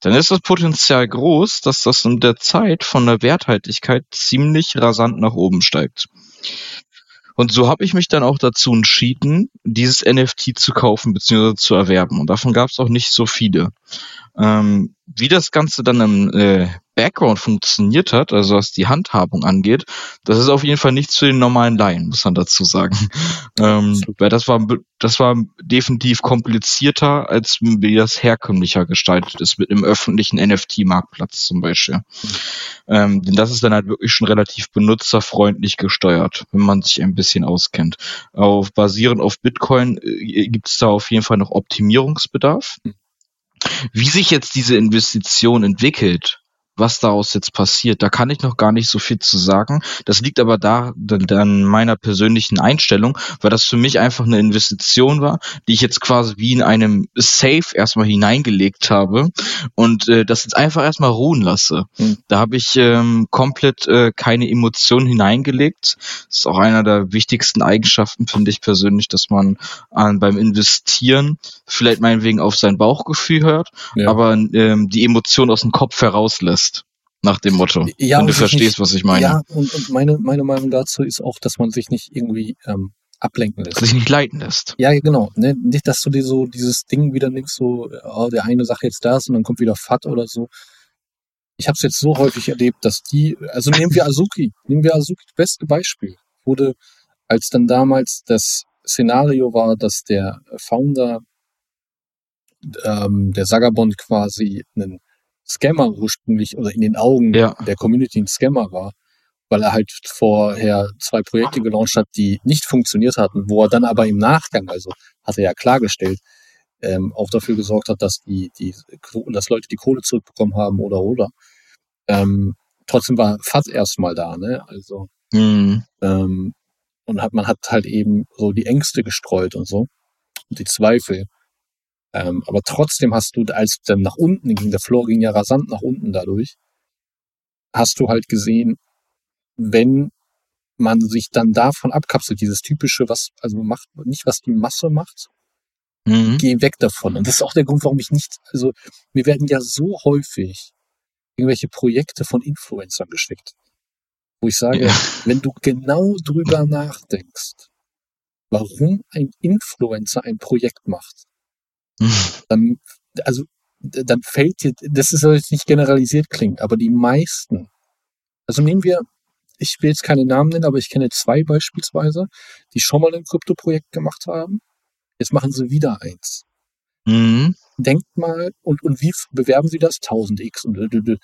dann ist das Potenzial groß, dass das in der Zeit von der Werthaltigkeit ziemlich rasant nach oben steigt. Und so habe ich mich dann auch dazu entschieden, dieses NFT zu kaufen bzw. zu erwerben. Und davon gab es auch nicht so viele. Ähm, wie das Ganze dann im äh, Background funktioniert hat, also was die Handhabung angeht, das ist auf jeden Fall nicht zu den normalen Laien, muss man dazu sagen. Ähm, weil das war, das war definitiv komplizierter, als wie das herkömmlicher gestaltet ist, mit einem öffentlichen NFT-Marktplatz zum Beispiel. Ähm, denn das ist dann halt wirklich schon relativ benutzerfreundlich gesteuert, wenn man sich ein bisschen auskennt. Auf, basierend auf Bitcoin äh, gibt es da auf jeden Fall noch Optimierungsbedarf. Wie sich jetzt diese Investition entwickelt, was daraus jetzt passiert, da kann ich noch gar nicht so viel zu sagen. Das liegt aber da an meiner persönlichen Einstellung, weil das für mich einfach eine Investition war, die ich jetzt quasi wie in einem Safe erstmal hineingelegt habe und äh, das jetzt einfach erstmal ruhen lasse. Mhm. Da habe ich ähm, komplett äh, keine Emotionen hineingelegt. Das ist auch einer der wichtigsten Eigenschaften, finde ich persönlich, dass man äh, beim Investieren vielleicht meinetwegen auf sein Bauchgefühl hört, ja. aber ähm, die Emotion aus dem Kopf herauslässt nach dem Motto. Ja, wenn du verstehst, nicht, was ich meine. Ja, und, und meine, meine Meinung dazu ist auch, dass man sich nicht irgendwie ähm, ablenken lässt. Sich nicht leiten lässt. Ja, genau. Ne? Nicht, dass du dir so dieses Ding wieder nimmst, so, oh, der eine sagt jetzt das und dann kommt wieder FAT oder so. Ich habe es jetzt so häufig erlebt, dass die, also nehmen wir Azuki, nehmen wir Azuki, das beste Beispiel, wurde, als dann damals das Szenario war, dass der Founder ähm, der Sagabond quasi ein Scammer ursprünglich oder in den Augen Ja. der Community ein Scammer war, weil er halt vorher zwei Projekte gelauncht hat, die nicht funktioniert hatten, wo er dann aber im Nachgang, also hat er ja klargestellt, ähm, auch dafür gesorgt hat, dass die, die, dass Leute die Kohle zurückbekommen haben oder oder. Ähm, trotzdem war FAT erstmal da, ne? Also Mhm. ähm, und hat, man hat halt eben so die Ängste gestreut und so und die Zweifel. Ähm, aber trotzdem hast du, als dann nach unten ging, der Floor ging ja rasant nach unten dadurch, hast du halt gesehen, wenn man sich dann davon abkapselt, dieses typische, was, also macht nicht, was die Masse macht, Mhm. geh weg davon. Und das ist auch der Grund, warum ich nicht, also mir werden ja so häufig irgendwelche Projekte von Influencern geschickt, wo ich sage, Ja. wenn du genau drüber nachdenkst, warum ein Influencer ein Projekt macht, dann, also, dann fällt dir, das ist jetzt nicht generalisiert klingen, aber die meisten, also nehmen wir, ich will jetzt keine Namen nennen, aber ich kenne zwei beispielsweise, die schon mal ein Krypto-Projekt gemacht haben. Jetzt machen sie wieder eins. Mhm. Denkt mal, und, und wie bewerben sie das? 1000x und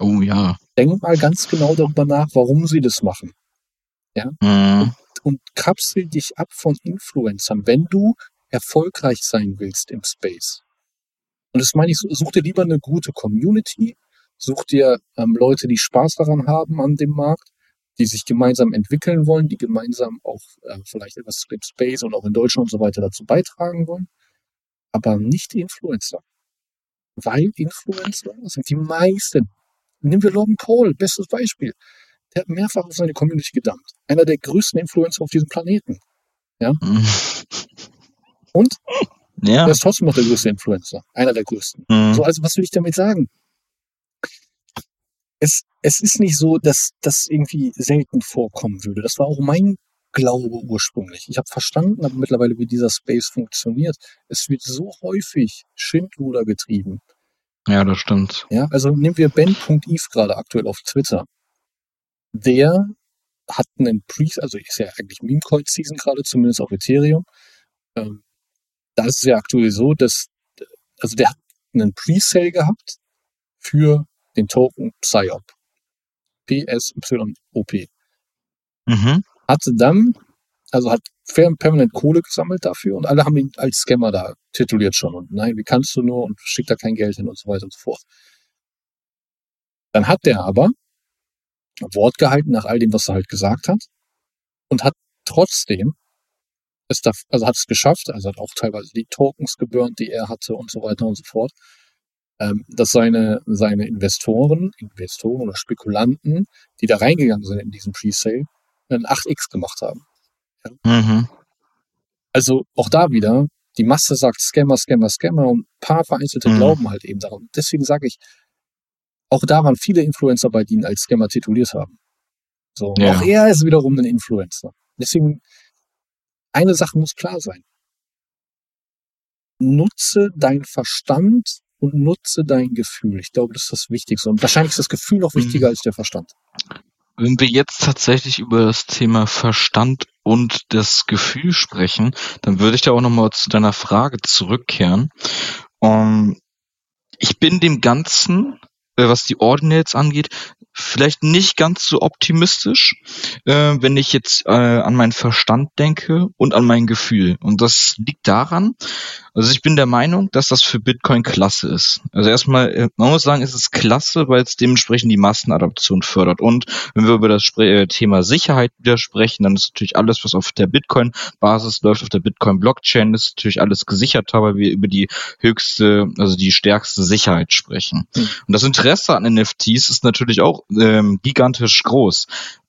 Oh ja. denkt mal ganz genau darüber nach, warum sie das machen. Mhm. Und kapsel dich ab von Influencern, wenn du erfolgreich sein willst im Space. Und das meine ich, such dir lieber eine gute Community, such dir ähm, Leute, die Spaß daran haben an dem Markt, die sich gemeinsam entwickeln wollen, die gemeinsam auch äh, vielleicht etwas zu dem Space und auch in Deutschland und so weiter dazu beitragen wollen, aber nicht Influencer. Weil Influencer sind die meisten. Nehmen wir Logan Paul, bestes Beispiel. Der hat mehrfach auf seine Community gedammt. Einer der größten Influencer auf diesem Planeten. Mhm. Und Ja. er ist trotzdem noch der größte Influencer. Einer der größten. Mhm. So, also was will ich damit sagen? Es, es ist nicht so, dass das irgendwie selten vorkommen würde. Das war auch mein Glaube ursprünglich. Ich habe verstanden, aber mittlerweile, wie dieser Space funktioniert. Es wird so häufig Schindluder getrieben. ja, das stimmt. Ja, also nehmen wir Ben.eve gerade aktuell auf Twitter. Der hat einen Pre, also ist ja eigentlich Meme-Coin-Season gerade, zumindest auf Ethereum. Ähm, da ist es ja aktuell so, dass, also der hat einen Pre-Sale gehabt für den Token PSYOP. PSYOP. Mhm. Hatte dann, also hat permanent Kohle gesammelt dafür und alle haben ihn als Scammer da tituliert schon. Und nein, wie kannst du nur und schickt da kein Geld hin und so weiter und so fort. Dann hat der aber Wort gehalten nach all dem, was er halt gesagt hat und hat trotzdem es da, also hat es geschafft, also hat auch teilweise die Tokens geburnt, die er hatte und so weiter und so fort, ähm, dass seine, seine Investoren, Investoren oder Spekulanten, die da reingegangen sind in diesen Pre-Sale, einen 8x gemacht haben. Mhm. Also auch da wieder, die Masse sagt Scammer, Scammer, Scammer und ein paar vereinzelte Mhm. glauben halt eben daran. Deswegen sage ich, auch da waren viele Influencer bei, die ihn als Scammer tituliert haben. So, Ja. auch er ist wiederum ein Influencer. Deswegen, eine Sache muss klar sein. Nutze dein Verstand und nutze dein Gefühl. Ich glaube, das ist das Wichtigste. Und wahrscheinlich ist das Gefühl noch wichtiger Mhm. als der Verstand. Wenn wir jetzt tatsächlich über das Thema Verstand und das Gefühl sprechen, dann würde ich da auch nochmal zu deiner Frage zurückkehren. Ähm, ich bin dem Ganzen, was die Ordinals angeht, vielleicht nicht ganz so optimistisch, äh, wenn ich jetzt äh, an meinen Verstand denke und an mein Gefühl. Und das liegt daran, also ich bin der Meinung, dass das für Bitcoin klasse ist. Also erstmal, äh, man muss sagen, es ist klasse, weil es dementsprechend die Massenadoption fördert. Und wenn wir über das Spre äh, Thema Sicherheit wieder sprechen, dann ist natürlich alles, was auf der Bitcoin-Basis läuft, auf der Bitcoin-Blockchain, ist natürlich alles gesicherter, weil wir über die höchste, also die stärkste Sicherheit sprechen. Mhm. Und das Interesse an NFTs ist natürlich auch ähm, gigantisch groß.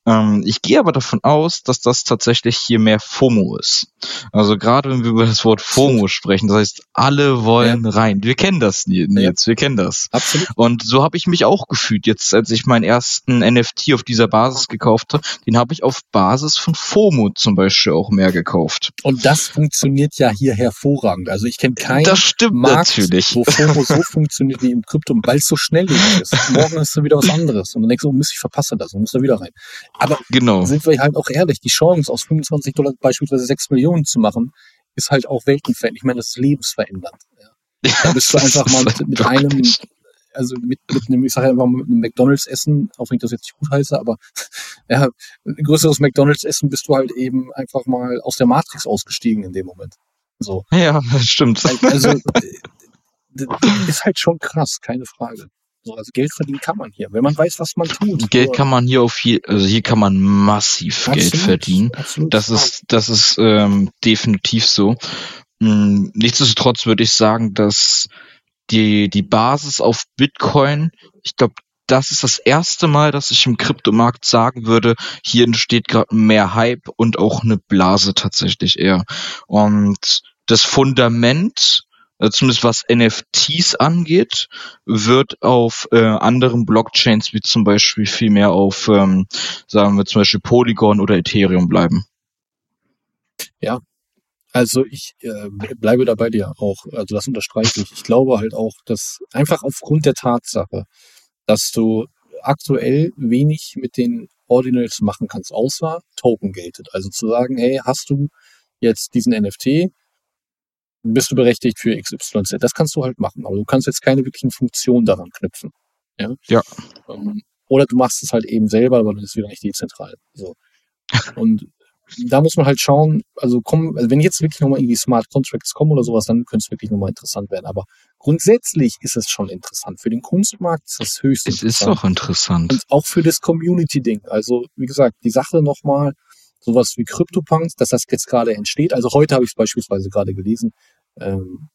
Ähm, ich gehe aber davon aus, dass das tatsächlich hier mehr FOMO ist. Also gerade wenn wir über das Wort FOMO sprechen, das heißt, alle wollen rein. Wir kennen das, Nils, wir kennen das. Absolut. Und so habe ich mich auch gefühlt, jetzt als ich meinen ersten NFT auf dieser Basis gekauft habe. Den habe ich auf Basis von FOMO zum Beispiel auch mehr gekauft. Und das funktioniert ja hier hervorragend. Also ich kenne keinen das stimmt Markt, natürlich. wo FOMO so funktioniert wie im Krypto, weil es so schnelllebig ist. Morgen ist da wieder was anderes. Und dann denkst du, oh Mist, ich verpasse das und muss da wieder rein. Aber Genau. sind wir halt auch ehrlich, die Chance aus 25 Dollar beispielsweise 6 Millionen zu machen, ist halt auch weltenverändernd. Ich meine, das ist lebensverändernd. Ja. Da bist du einfach mal mit, mit einem, also mit, mit einem, ich sage einfach mal mit einem McDonalds-Essen, auch wenn ich das jetzt nicht gut heiße, aber ja, ein größeres McDonalds-Essen bist du halt eben einfach mal aus der Matrix ausgestiegen in dem Moment. So. Ja, das stimmt. Also, das ist halt schon krass, keine Frage. So, also Geld verdienen kann man hier, wenn man weiß, was man tut. Geld kann man hier auf viel, also hier kann man massiv absolut, Geld verdienen. Absolut. Das ist, das ist ähm, definitiv so. Hm, nichtsdestotrotz würde ich sagen, dass die, die Basis auf Bitcoin, ich glaube, das ist das erste Mal, dass ich im Kryptomarkt sagen würde, hier entsteht gerade mehr Hype und auch eine Blase tatsächlich eher. Und das Fundament zumindest was NFTs angeht, wird auf äh, anderen Blockchains wie zum Beispiel viel mehr auf, ähm, sagen wir zum Beispiel Polygon oder Ethereum bleiben. Ja, also ich äh, bleibe da bei dir auch. Also das unterstreiche ich. Ich glaube halt auch, dass einfach aufgrund der Tatsache, dass du aktuell wenig mit den Ordinals machen kannst, außer Token gated. Also zu sagen, hey, hast du jetzt diesen NFT, bist du berechtigt für XYZ. Das kannst du halt machen, aber du kannst jetzt keine wirklichen Funktionen daran knüpfen. Ja. ja. Ähm, oder du machst es halt eben selber, aber dann ist es wieder nicht dezentral. So. Und da muss man halt schauen, also kommen, also wenn jetzt wirklich nochmal irgendwie Smart Contracts kommen oder sowas, dann könnte es wirklich nochmal interessant werden. Aber grundsätzlich ist es schon interessant. Für den Kunstmarkt ist es höchst es interessant. Es ist auch interessant. Und auch für das Community-Ding. Also, wie gesagt, die Sache nochmal, sowas wie CryptoPunks, dass das jetzt gerade entsteht. Also heute habe ich es beispielsweise gerade gelesen, ähm,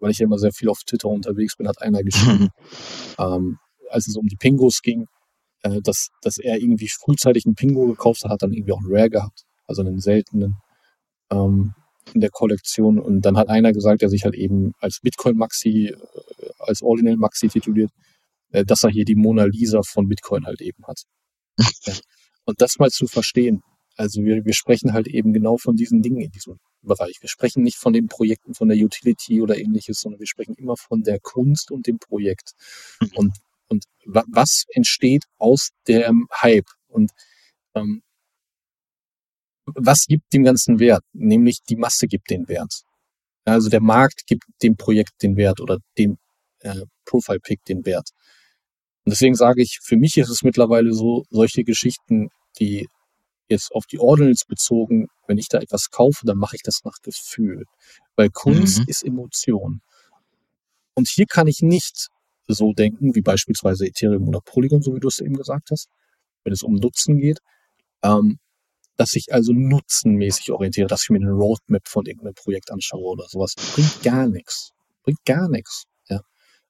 weil ich ja immer sehr viel auf Twitter unterwegs bin, hat einer geschrieben, ähm, als es um die Pingos ging, äh, dass, dass er irgendwie frühzeitig einen Pingo gekauft hat, hat dann irgendwie auch einen Rare gehabt, also einen seltenen ähm, in der Kollektion. Und dann hat einer gesagt, der sich halt eben als Bitcoin-Maxi, äh, als Ordinal-Maxi tituliert, äh, dass er hier die Mona Lisa von Bitcoin halt eben hat. ja. Und das mal zu verstehen, also wir, wir sprechen halt eben genau von diesen Dingen in diesem Bereich. Wir sprechen nicht von den Projekten von der Utility oder ähnliches, sondern wir sprechen immer von der Kunst und dem Projekt. Mhm. Und, und was entsteht aus dem Hype? Und ähm, was gibt dem ganzen Wert? Nämlich die Masse gibt den Wert. Also der Markt gibt dem Projekt den Wert oder dem äh, Profile Pick den Wert. Und deswegen sage ich, für mich ist es mittlerweile so, solche Geschichten, die jetzt auf die Ordinals bezogen, wenn ich da etwas kaufe, dann mache ich das nach Gefühl. Weil Kunst mhm. ist Emotion. Und hier kann ich nicht so denken, wie beispielsweise Ethereum oder Polygon, so wie du es eben gesagt hast, wenn es um Nutzen geht, ähm, dass ich also nutzenmäßig orientiere, dass ich mir eine Roadmap von irgendeinem Projekt anschaue oder sowas. Bringt gar nichts. Bringt gar nichts. Ja.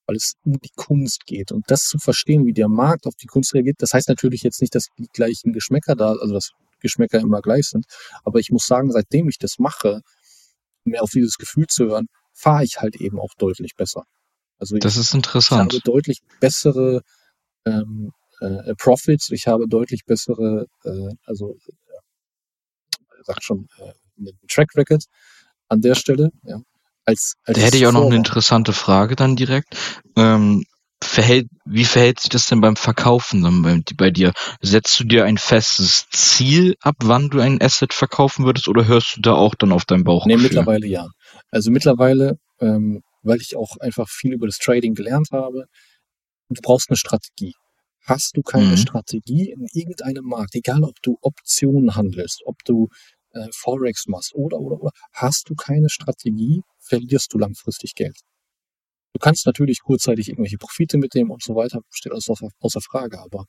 Weil es um die Kunst geht. Und das zu verstehen, wie der Markt auf die Kunst reagiert, das heißt natürlich jetzt nicht, dass die gleichen Geschmäcker da, also das Geschmäcker immer gleich sind. Aber ich muss sagen, seitdem ich das mache, mehr auf dieses Gefühl zu hören, fahre ich halt eben auch deutlich besser. Also das ist interessant. Ich habe deutlich bessere ähm, äh, Profits, ich habe deutlich bessere, äh, also äh, sagt schon, äh, einen Track Record an der Stelle, ja. Als, als da hätte ich auch noch eine interessante Frage dann direkt. Ähm, verhält, wie verhält sich das denn beim Verkaufen dann bei, bei, dir? Setzt du dir ein festes Ziel ab, wann du ein Asset verkaufen würdest oder hörst du da auch dann auf dein Bauch? Nee, mittlerweile ja. Also mittlerweile, ähm, weil ich auch einfach viel über das Trading gelernt habe, du brauchst eine Strategie. Hast du keine mhm. Strategie in irgendeinem Markt, egal ob du Optionen handelst, ob du äh, Forex machst oder, oder, oder, hast du keine Strategie, verlierst du langfristig Geld. Du kannst natürlich kurzzeitig irgendwelche Profite mitnehmen und so weiter, steht alles außer, Frage, aber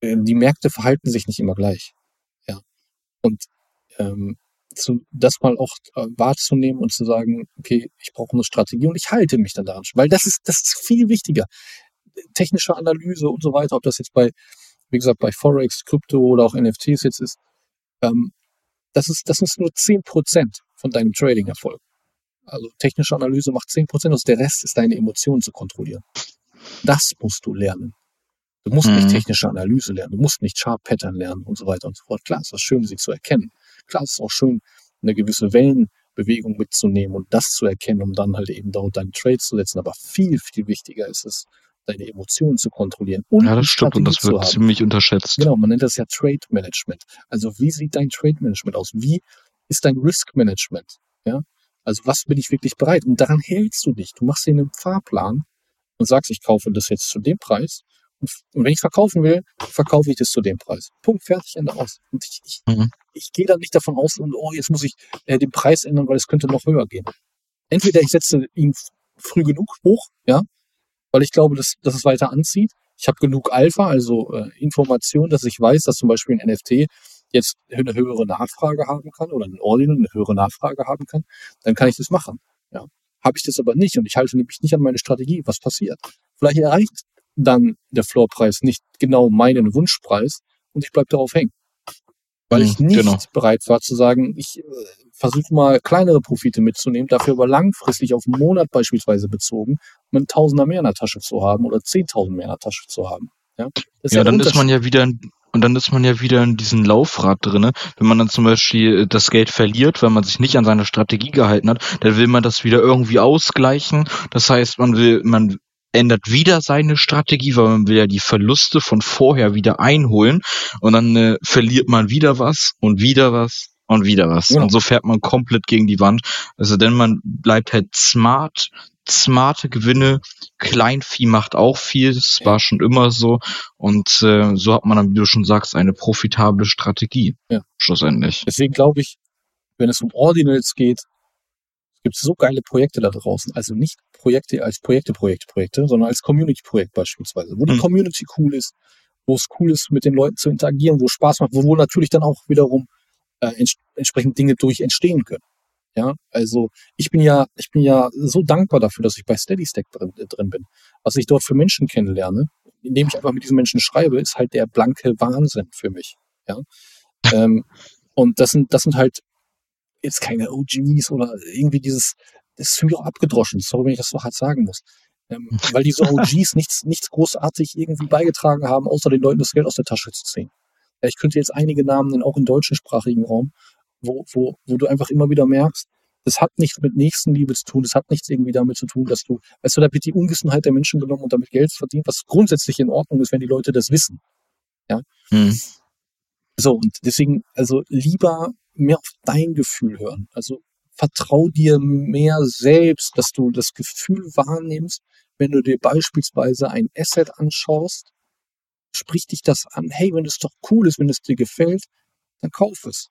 äh, die Märkte verhalten sich nicht immer gleich. Ja. Und ähm, zu, das mal auch äh, wahrzunehmen und zu sagen, okay, ich brauche eine Strategie und ich halte mich dann daran. Weil das ist, das ist viel wichtiger. Technische Analyse und so weiter, ob das jetzt bei, wie gesagt, bei Forex, Krypto oder auch NFTs jetzt ist, ähm, das ist, das ist nur zehn Prozent von deinem Trading-Erfolg. Also technische Analyse macht 10% aus, der Rest ist deine Emotionen zu kontrollieren. Das musst du lernen. Du musst mhm. nicht technische Analyse lernen, du musst nicht Sharp Pattern lernen und so weiter und so fort. Klar, ist das schön, sie zu erkennen. Klar, ist es auch schön, eine gewisse Wellenbewegung mitzunehmen und das zu erkennen, um dann halt eben dort deine Trades zu setzen. Aber viel, viel wichtiger ist es, deine Emotionen zu kontrollieren. Und ja, das stimmt und das wird ziemlich unterschätzt. Genau, man nennt das ja Trade Management. Also wie sieht dein Trade Management aus? Wie ist dein Risk Management? Ja, Also was bin ich wirklich bereit? Und daran hältst du dich. Du machst dir einen Fahrplan und sagst, ich kaufe das jetzt zu dem Preis. Und, und wenn ich verkaufen will, verkaufe ich das zu dem Preis. Punkt, fertig, Ende aus. Und ich, ich, mhm. ich gehe da nicht davon aus, und oh, jetzt muss ich äh, den Preis ändern, weil es könnte noch höher gehen. Entweder ich setze ihn früh genug hoch, ja, weil ich glaube, dass, dass es weiter anzieht. Ich habe genug Alpha, also äh, Information, dass ich weiß, dass zum Beispiel ein NFT jetzt eine höhere Nachfrage haben kann oder ein Ordinal eine höhere Nachfrage haben kann, dann kann ich das machen. Ja. Habe ich das aber nicht und ich halte nämlich nicht an meine Strategie, was passiert? Vielleicht erreicht dann der Floorpreis nicht genau meinen Wunschpreis und ich bleibe darauf hängen. Weil ich hm, nicht genau. bereit war zu sagen, ich äh, versuche mal kleinere Profite mitzunehmen, dafür aber langfristig auf einen Monat beispielsweise bezogen, um einen Tausender mehr in der Tasche zu haben oder Zehntausend mehr in der Tasche zu haben. Ja, ja dann ist man ja wieder und dann ist man ja wieder in diesem Laufrad drinne. Wenn man dann zum Beispiel äh, das Geld verliert, weil man sich nicht an seine Strategie gehalten hat, dann will man das wieder irgendwie ausgleichen. Das heißt, man will, man ändert wieder seine Strategie, weil man will ja die Verluste von vorher wieder einholen und dann äh, verliert man wieder was und wieder was und wieder was. Ja. Und so fährt man komplett gegen die Wand. Also denn man bleibt halt smart, smarte Gewinne. Kleinvieh macht auch viel, das war schon immer so. Und äh, so hat man dann, wie du schon sagst, eine profitable Strategie. Ja. Schlussendlich. Deswegen glaube ich, wenn es um Ordinals geht, gibt es so geile Projekte da draußen. Also nicht Projekte als Projekte, Projekte, Projekte, sondern als Community-Projekt beispielsweise, wo die mhm. Community cool ist, wo es cool ist, mit den Leuten zu interagieren, wo Spaß macht, wo natürlich dann auch wiederum äh, ents entsprechend Dinge durch entstehen können. Ja, also ich bin ja, ich bin ja so dankbar dafür, dass ich bei Steady Stack drin, äh, drin bin. Was ich dort für Menschen kennenlerne, indem ich einfach mit diesen Menschen schreibe, ist halt der blanke Wahnsinn für mich. Ja, ähm, und das sind, das sind halt jetzt keine OGs oder irgendwie dieses, das ist für mich auch abgedroschen. Sorry, wenn ich das so hart sagen muss. Ähm, weil diese OGs nichts, nichts großartig irgendwie beigetragen haben, außer den Leuten das Geld aus der Tasche zu ziehen. Ich könnte jetzt einige Namen nennen, auch im deutschsprachigen Raum, wo, wo, wo du einfach immer wieder merkst, das hat nichts mit Nächstenliebe zu tun, das hat nichts irgendwie damit zu tun, dass du, weißt du, da wird die Unwissenheit der Menschen genommen und damit Geld verdient, was grundsätzlich in Ordnung ist, wenn die Leute das wissen. Ja. Hm. So, und deswegen, also lieber mehr auf dein Gefühl hören. Also vertrau dir mehr selbst, dass du das Gefühl wahrnimmst, wenn du dir beispielsweise ein Asset anschaust, sprich dich das an. Hey, wenn es doch cool ist, wenn es dir gefällt, dann kauf es.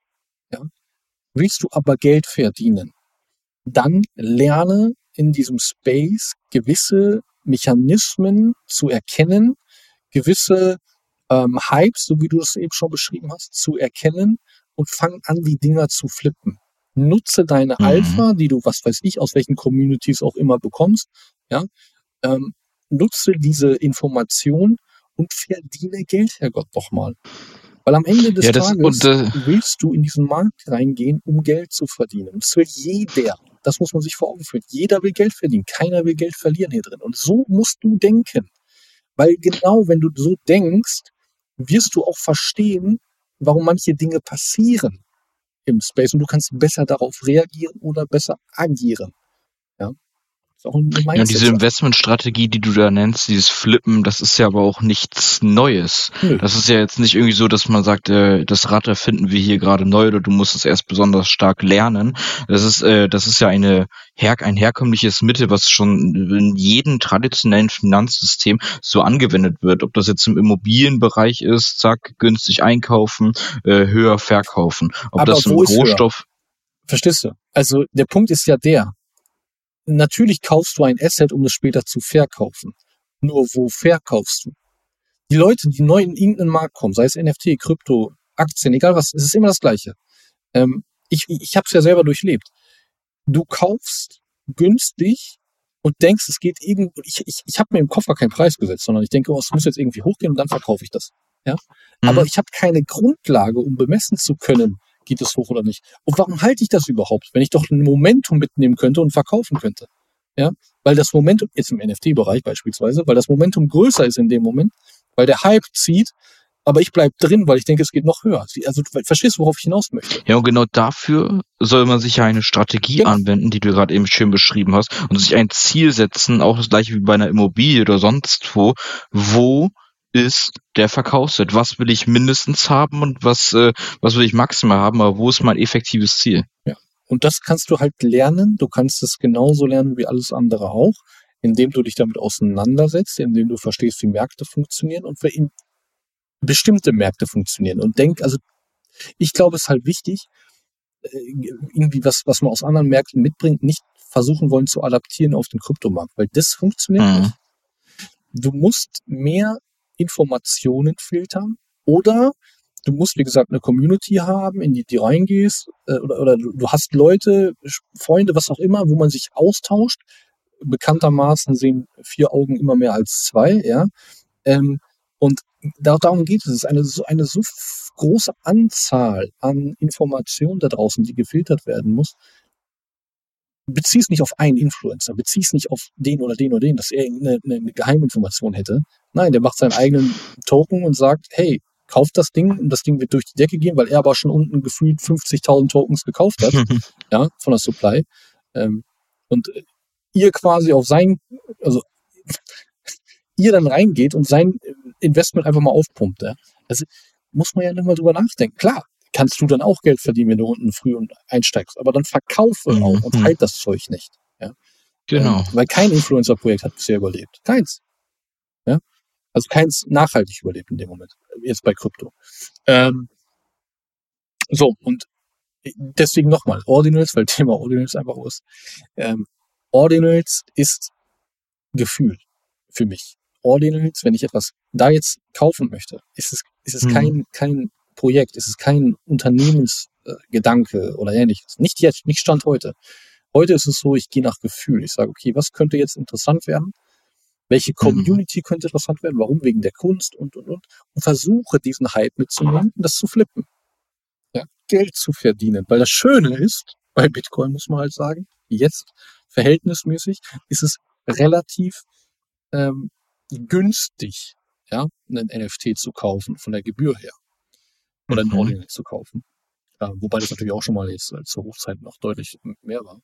Ja? Willst du aber Geld verdienen, dann lerne in diesem Space gewisse Mechanismen zu erkennen, gewisse ähm, Hypes, so wie du es eben schon beschrieben hast, zu erkennen und fang an, die Dinger zu flippen. Nutze deine mhm. Alpha, die du, was weiß ich, aus welchen Communities auch immer bekommst, ja, ähm, nutze diese Information und verdiene Geld, Herrgott, doch mal. Weil am Ende des ja, das, Tages und, äh, willst du in diesen Markt reingehen, um Geld zu verdienen. Und das will jeder. Das muss man sich vor Augen führen. Jeder will Geld verdienen. Keiner will Geld verlieren hier drin. Und so musst du denken. Weil genau wenn du so denkst, wirst du auch verstehen, warum manche Dinge passieren im Space und du kannst besser darauf reagieren oder besser agieren. Ja. Diese Investmentstrategie, die du da nennst, dieses Flippen, das ist ja aber auch nichts Neues. Nö. Das ist ja jetzt nicht irgendwie so, dass man sagt, äh, das Rad erfinden wir hier gerade neu oder du musst es erst besonders stark lernen. Das ist, äh, das ist ja eine her ein herkömmliches Mittel, was schon in jedem traditionellen Finanzsystem so angewendet wird. Ob das jetzt im Immobilienbereich ist, zack, günstig einkaufen, äh, höher verkaufen. Ob aber das im Rohstoff. Verstehst du? Also der Punkt ist ja der, natürlich kaufst du ein Asset, um es später zu verkaufen. Nur wo verkaufst du? Die Leute, die neu in irgendeinen Markt kommen, sei es NFT, Krypto, Aktien, egal was, es ist immer das Gleiche. Ähm, ich ich habe es ja selber durchlebt. Du kaufst günstig und denkst, es geht irgendwie, ich, ich, ich habe mir im Koffer keinen Preis gesetzt, sondern ich denke, oh, es muss jetzt irgendwie hochgehen und dann verkaufe ich das. Ja? Mhm. Aber ich habe keine Grundlage, um bemessen zu können, geht es hoch oder nicht. Und warum halte ich das überhaupt, wenn ich doch ein Momentum mitnehmen könnte und verkaufen könnte? Ja, weil das Momentum, jetzt im NFT-Bereich beispielsweise, weil das Momentum größer ist in dem Moment, weil der Hype zieht, aber ich bleib drin, weil ich denke, es geht noch höher. Also du verstehst, worauf ich hinaus möchte. Ja, und genau dafür soll man sich ja eine Strategie genau. anwenden, die du gerade eben schön beschrieben hast, und sich ein Ziel setzen, auch das gleiche wie bei einer Immobilie oder sonst wo, wo ist der Verkaufswert. Was will ich mindestens haben und was, äh, was will ich maximal haben, aber wo ist mein effektives Ziel? Ja. und das kannst du halt lernen. Du kannst es genauso lernen wie alles andere auch, indem du dich damit auseinandersetzt, indem du verstehst, wie Märkte funktionieren und wie bestimmte Märkte funktionieren. Und denk, also ich glaube, es ist halt wichtig, äh, irgendwie was, was man aus anderen Märkten mitbringt, nicht versuchen wollen zu adaptieren auf den Kryptomarkt, weil das funktioniert mhm. nicht. Du musst mehr Informationen filtern oder du musst, wie gesagt, eine Community haben, in die du reingehst, äh, oder, oder du hast Leute, Freunde, was auch immer, wo man sich austauscht. Bekanntermaßen sehen vier Augen immer mehr als zwei, ja. Ähm, und darum geht es. Es ist eine, so, eine so große Anzahl an Informationen da draußen, die gefiltert werden muss. Bezieh es nicht auf einen Influencer, bezieh es nicht auf den oder den oder den, dass er eine, eine Geheiminformation hätte. Nein, der macht seinen eigenen Token und sagt, hey, kauft das Ding und das Ding wird durch die Decke gehen, weil er aber schon unten gefühlt 50.000 Tokens gekauft hat, ja, von der Supply. Ähm, und ihr quasi auf sein, also ihr dann reingeht und sein Investment einfach mal aufpumpt. Ja. Also muss man ja nochmal drüber nachdenken. Klar, kannst du dann auch Geld verdienen, wenn du unten früh und einsteigst, aber dann verkaufe mhm. auch und mhm. halt das Zeug nicht. Ja. Genau. Ähm, weil kein Influencer-Projekt hat bisher überlebt. Keins. Ja. Also keins nachhaltig überlebt in dem Moment. Jetzt bei Krypto. Ähm, so, und deswegen nochmal, Ordinals, weil Thema Ordinals einfach ist. Ähm, Ordinals ist Gefühl für mich. Ordinals, wenn ich etwas da jetzt kaufen möchte, ist es, ist es mhm. kein, kein Projekt, ist es kein Unternehmensgedanke äh, oder ähnliches. Nicht jetzt, nicht Stand heute. Heute ist es so, ich gehe nach Gefühl. Ich sage, okay, was könnte jetzt interessant werden? Welche mhm. Community mhm. könnte interessant werden? Warum? Wegen der Kunst und, und, und. Und versuche diesen Hype mitzunehmen und das zu flippen. Ja, Geld zu verdienen. Weil das Schöne ist, bei Bitcoin muss man halt sagen, jetzt verhältnismäßig ist es relativ ähm, günstig, ja, einen NFT zu kaufen von der Gebühr her. Oder mhm. einen Ordinal zu kaufen. Äh, wobei das natürlich auch schon mal jetzt äh, zur Hochzeit noch deutlich mehr war.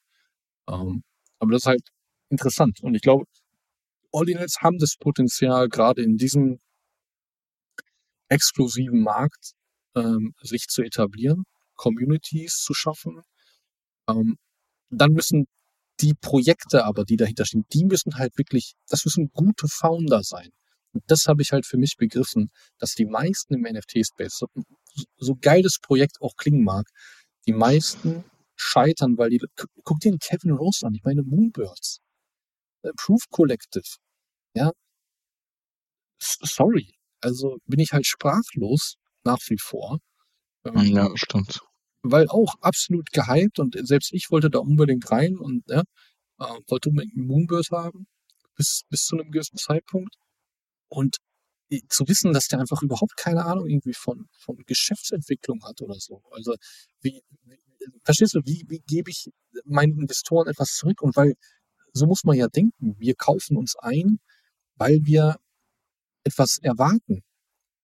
Ähm, aber das ist halt interessant. Und ich glaube, Ordinals haben das Potenzial, gerade in diesem exklusiven Markt ähm, sich zu etablieren, Communities zu schaffen. Ähm, dann müssen die Projekte aber, die dahinter stehen, die müssen halt wirklich, das müssen gute Founder sein. Und das habe ich halt für mich begriffen, dass die meisten im NFT-Space, so, so geil das Projekt auch klingen mag, die meisten scheitern, weil die, guck dir den Kevin Rose an, ich meine Moonbirds, äh, Proof Collective, ja, sorry, also bin ich halt sprachlos nach wie vor. Ähm, ja, stimmt weil auch absolut gehypt und selbst ich wollte da unbedingt rein und ja, äh, wollte unbedingt einen Moonbird haben, bis, bis zu einem gewissen Zeitpunkt. Und zu wissen, dass der einfach überhaupt keine Ahnung irgendwie von, von Geschäftsentwicklung hat oder so. Also, wie, wie verstehst du, wie, wie gebe ich meinen Investoren etwas zurück? Und weil, so muss man ja denken, wir kaufen uns ein, weil wir etwas erwarten.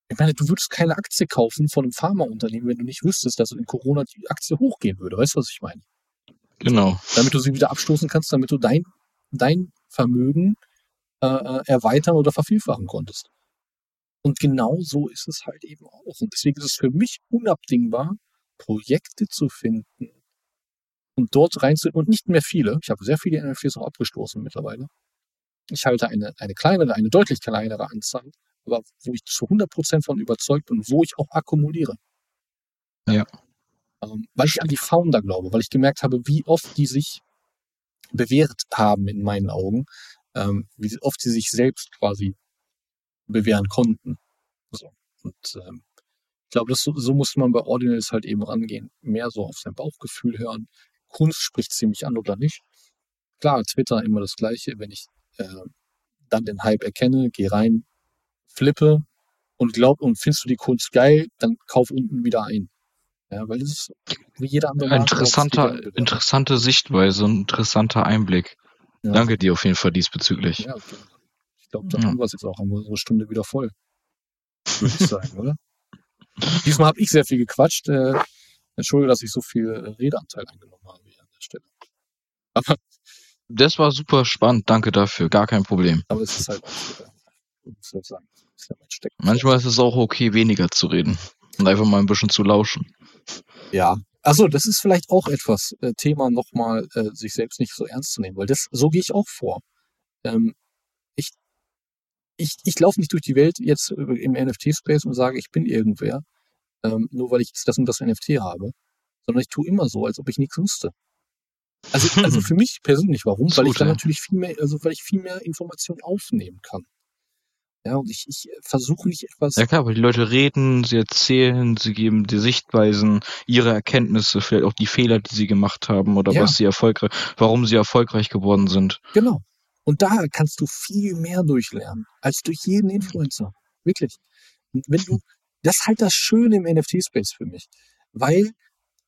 Ich meine, du würdest keine Aktie kaufen von einem Pharmaunternehmen, wenn du nicht wüsstest, dass in Corona die Aktie hochgehen würde. Weißt du, was ich meine? Genau. Damit du sie wieder abstoßen kannst, damit du dein, dein Vermögen äh, äh, erweitern oder vervielfachen konntest. Und genau so ist es halt eben auch. Und deswegen ist es für mich unabdingbar, Projekte zu finden und dort reinzu und nicht mehr viele. Ich habe sehr viele NFTs auch abgestoßen mittlerweile. Ich halte eine, eine kleinere, eine deutlich kleinere Anzahl aber wo ich zu 100% von überzeugt bin, wo ich auch akkumuliere. Ja. Ähm, weil ich an die Founder glaube, weil ich gemerkt habe, wie oft die sich bewährt haben in meinen Augen, ähm, wie oft sie sich selbst quasi bewähren konnten. So. Und ähm, ich glaube, das, so muss man bei Ordinals halt eben rangehen. Mehr so auf sein Bauchgefühl hören. Kunst spricht ziemlich an oder nicht. Klar, Twitter immer das Gleiche. Wenn ich äh, dann den Hype erkenne, gehe rein, flippe und glaub und findest du die Kunst geil, dann kauf unten wieder ein. Ja, weil das ist wie jeder andere. Interessanter, interessante Sichtweise, ein interessanter Einblick. Ja. Danke dir auf jeden Fall diesbezüglich. Ja. Ich glaube, da ja. haben wir es jetzt auch, haben wir unsere Stunde wieder voll. Würde ich sagen, oder? Diesmal habe ich sehr viel gequatscht. Äh, Entschuldige, dass ich so viel äh, Redeanteil eingenommen habe hier an der Stelle. Aber das war super spannend, danke dafür, gar kein Problem. Aber es ist halt auch, äh, sagen. Manchmal ist es auch okay, weniger zu reden und einfach mal ein bisschen zu lauschen. Ja, Achso, das ist vielleicht auch etwas, äh, Thema nochmal, äh, sich selbst nicht so ernst zu nehmen, weil das, so gehe ich auch vor. Ähm, ich ich, ich laufe nicht durch die Welt jetzt im NFT-Space und sage, ich bin irgendwer, ähm, nur weil ich das und das NFT habe, sondern ich tue immer so, als ob ich nichts wüsste. Also, also für mich persönlich, warum? Weil ich dann natürlich viel mehr, also weil ich viel mehr Informationen aufnehmen kann. Ja, und ich, ich versuche nicht etwas. Ja klar, weil die Leute reden, sie erzählen, sie geben die Sichtweisen, ihre Erkenntnisse, vielleicht auch die Fehler, die sie gemacht haben oder ja. was sie erfolgreich, warum sie erfolgreich geworden sind. Genau. Und da kannst du viel mehr durchlernen, als durch jeden Influencer. Wirklich. Und wenn du, das ist halt das Schöne im NFT-Space für mich. Weil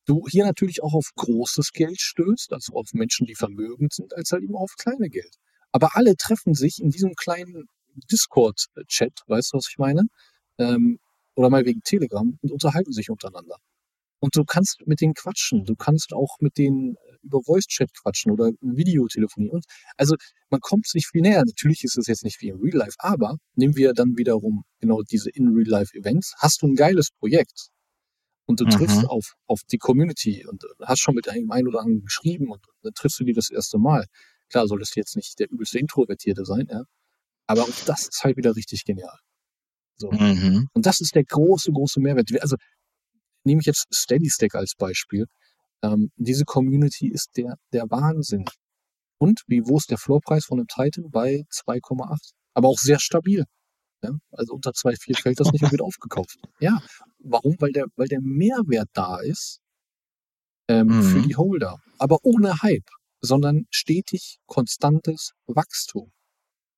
du hier natürlich auch auf großes Geld stößt, also auf Menschen, die vermögend sind, als halt eben auf kleine Geld. Aber alle treffen sich in diesem kleinen Discord-Chat, weißt du, was ich meine? Ähm, oder mal wegen Telegram und unterhalten sich untereinander. Und du kannst mit denen quatschen, du kannst auch mit denen äh, über Voice-Chat quatschen oder Videotelefonie. Und also man kommt sich viel näher. Natürlich ist es jetzt nicht wie im Real Life, aber nehmen wir dann wiederum genau diese In-Real-Life-Events. Hast du ein geiles Projekt und du mhm. triffst auf, auf die Community und hast schon mit einem einen oder anderen geschrieben und dann triffst du die das erste Mal. Klar, solltest du jetzt nicht der übelste Introvertierte sein, ja. Aber auch das ist halt wieder richtig genial. So. Mhm. Und das ist der große, große Mehrwert. Also nehme ich jetzt Steady Stack als Beispiel. Ähm, diese Community ist der, der Wahnsinn. Und wie, wo ist der Floorpreis von einem Titan? Bei 2,8. Aber auch sehr stabil. Ja? Also unter 2,4 fällt das nicht und wird aufgekauft. Ja. Warum? Weil der, weil der Mehrwert da ist ähm, mhm. für die Holder. Aber ohne Hype, sondern stetig konstantes Wachstum.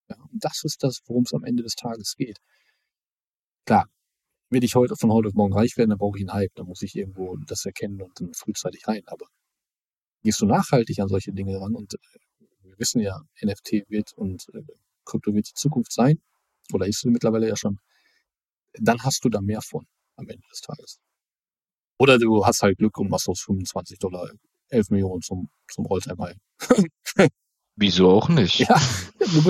Ja, und das ist das, worum es am Ende des Tages geht. Klar, will ich heute von heute auf morgen reich werden, dann brauche ich einen Hype. Dann muss ich irgendwo das erkennen und dann frühzeitig rein. Aber gehst du nachhaltig an solche Dinge ran und äh, wir wissen ja, NFT wird und äh, Krypto wird die Zukunft sein, oder ist sie mittlerweile ja schon, dann hast du da mehr von am Ende des Tages. Oder du hast halt Glück und machst aus 25 Dollar 11 Millionen zum, zum Rolltime Wieso auch nicht? Ja,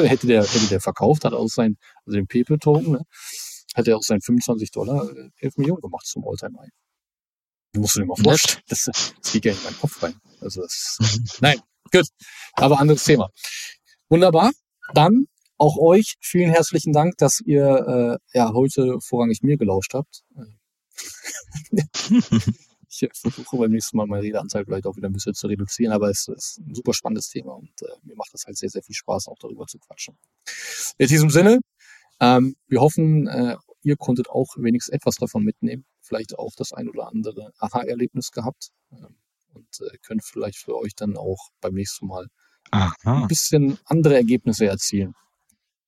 hätte der, hätte der verkauft, hat aus sein, also den Pepe-Token, ne, hat er aus seinen 25 Dollar 11 Millionen gemacht zum Alltime High. Du musst dir mal vorstellen, das, das geht ja in meinen Kopf rein. Also das, nein, gut. Aber anderes Thema. Wunderbar. Dann auch euch vielen herzlichen Dank, dass ihr äh, ja heute vorrangig mir gelauscht habt. ich versuche beim nächsten Mal meine Redeanzahl vielleicht auch wieder ein bisschen zu reduzieren, aber es ist ein super spannendes Thema und äh, mir macht es halt sehr, sehr viel Spaß, auch darüber zu quatschen. In diesem Sinne, ähm, wir hoffen, äh, ihr konntet auch wenigstens etwas davon mitnehmen, vielleicht auch das ein oder andere Aha-Erlebnis gehabt ähm, und äh, könnt vielleicht für euch dann auch beim nächsten Mal Aha. ein bisschen andere Ergebnisse erzielen.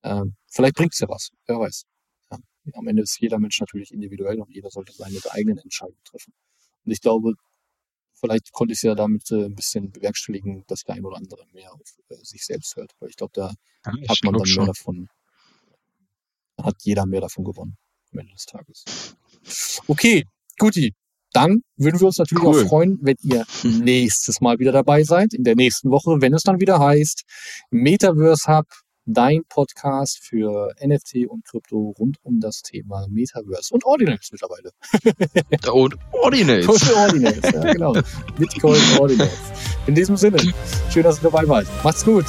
Ähm, vielleicht bringt es ja was, wer weiß. Ja, am Ende ist jeder Mensch natürlich individuell und jeder sollte seine eigenen Entscheidungen treffen. Und ich glaube, vielleicht konnte ich es ja damit äh, ein bisschen bewerkstelligen, dass der ein oder andere mehr auf äh, sich selbst hört. Weil ich glaube, da ja, hat man dann mehr davon, hat jeder mehr davon gewonnen am Ende des Tages. Okay, guti. Dann würden wir uns natürlich cool. auch freuen, wenn ihr nächstes Mal wieder dabei seid, in der nächsten Woche, wenn es dann wieder heißt Metaverse Hub dein Podcast für NFT und Krypto rund um das Thema Metaverse und Ordinals mittlerweile. und Ordinals. Und Ordinals, ja genau. Bitcoin Ordinals. In diesem Sinne, schön, dass ihr dabei wart. Macht's gut.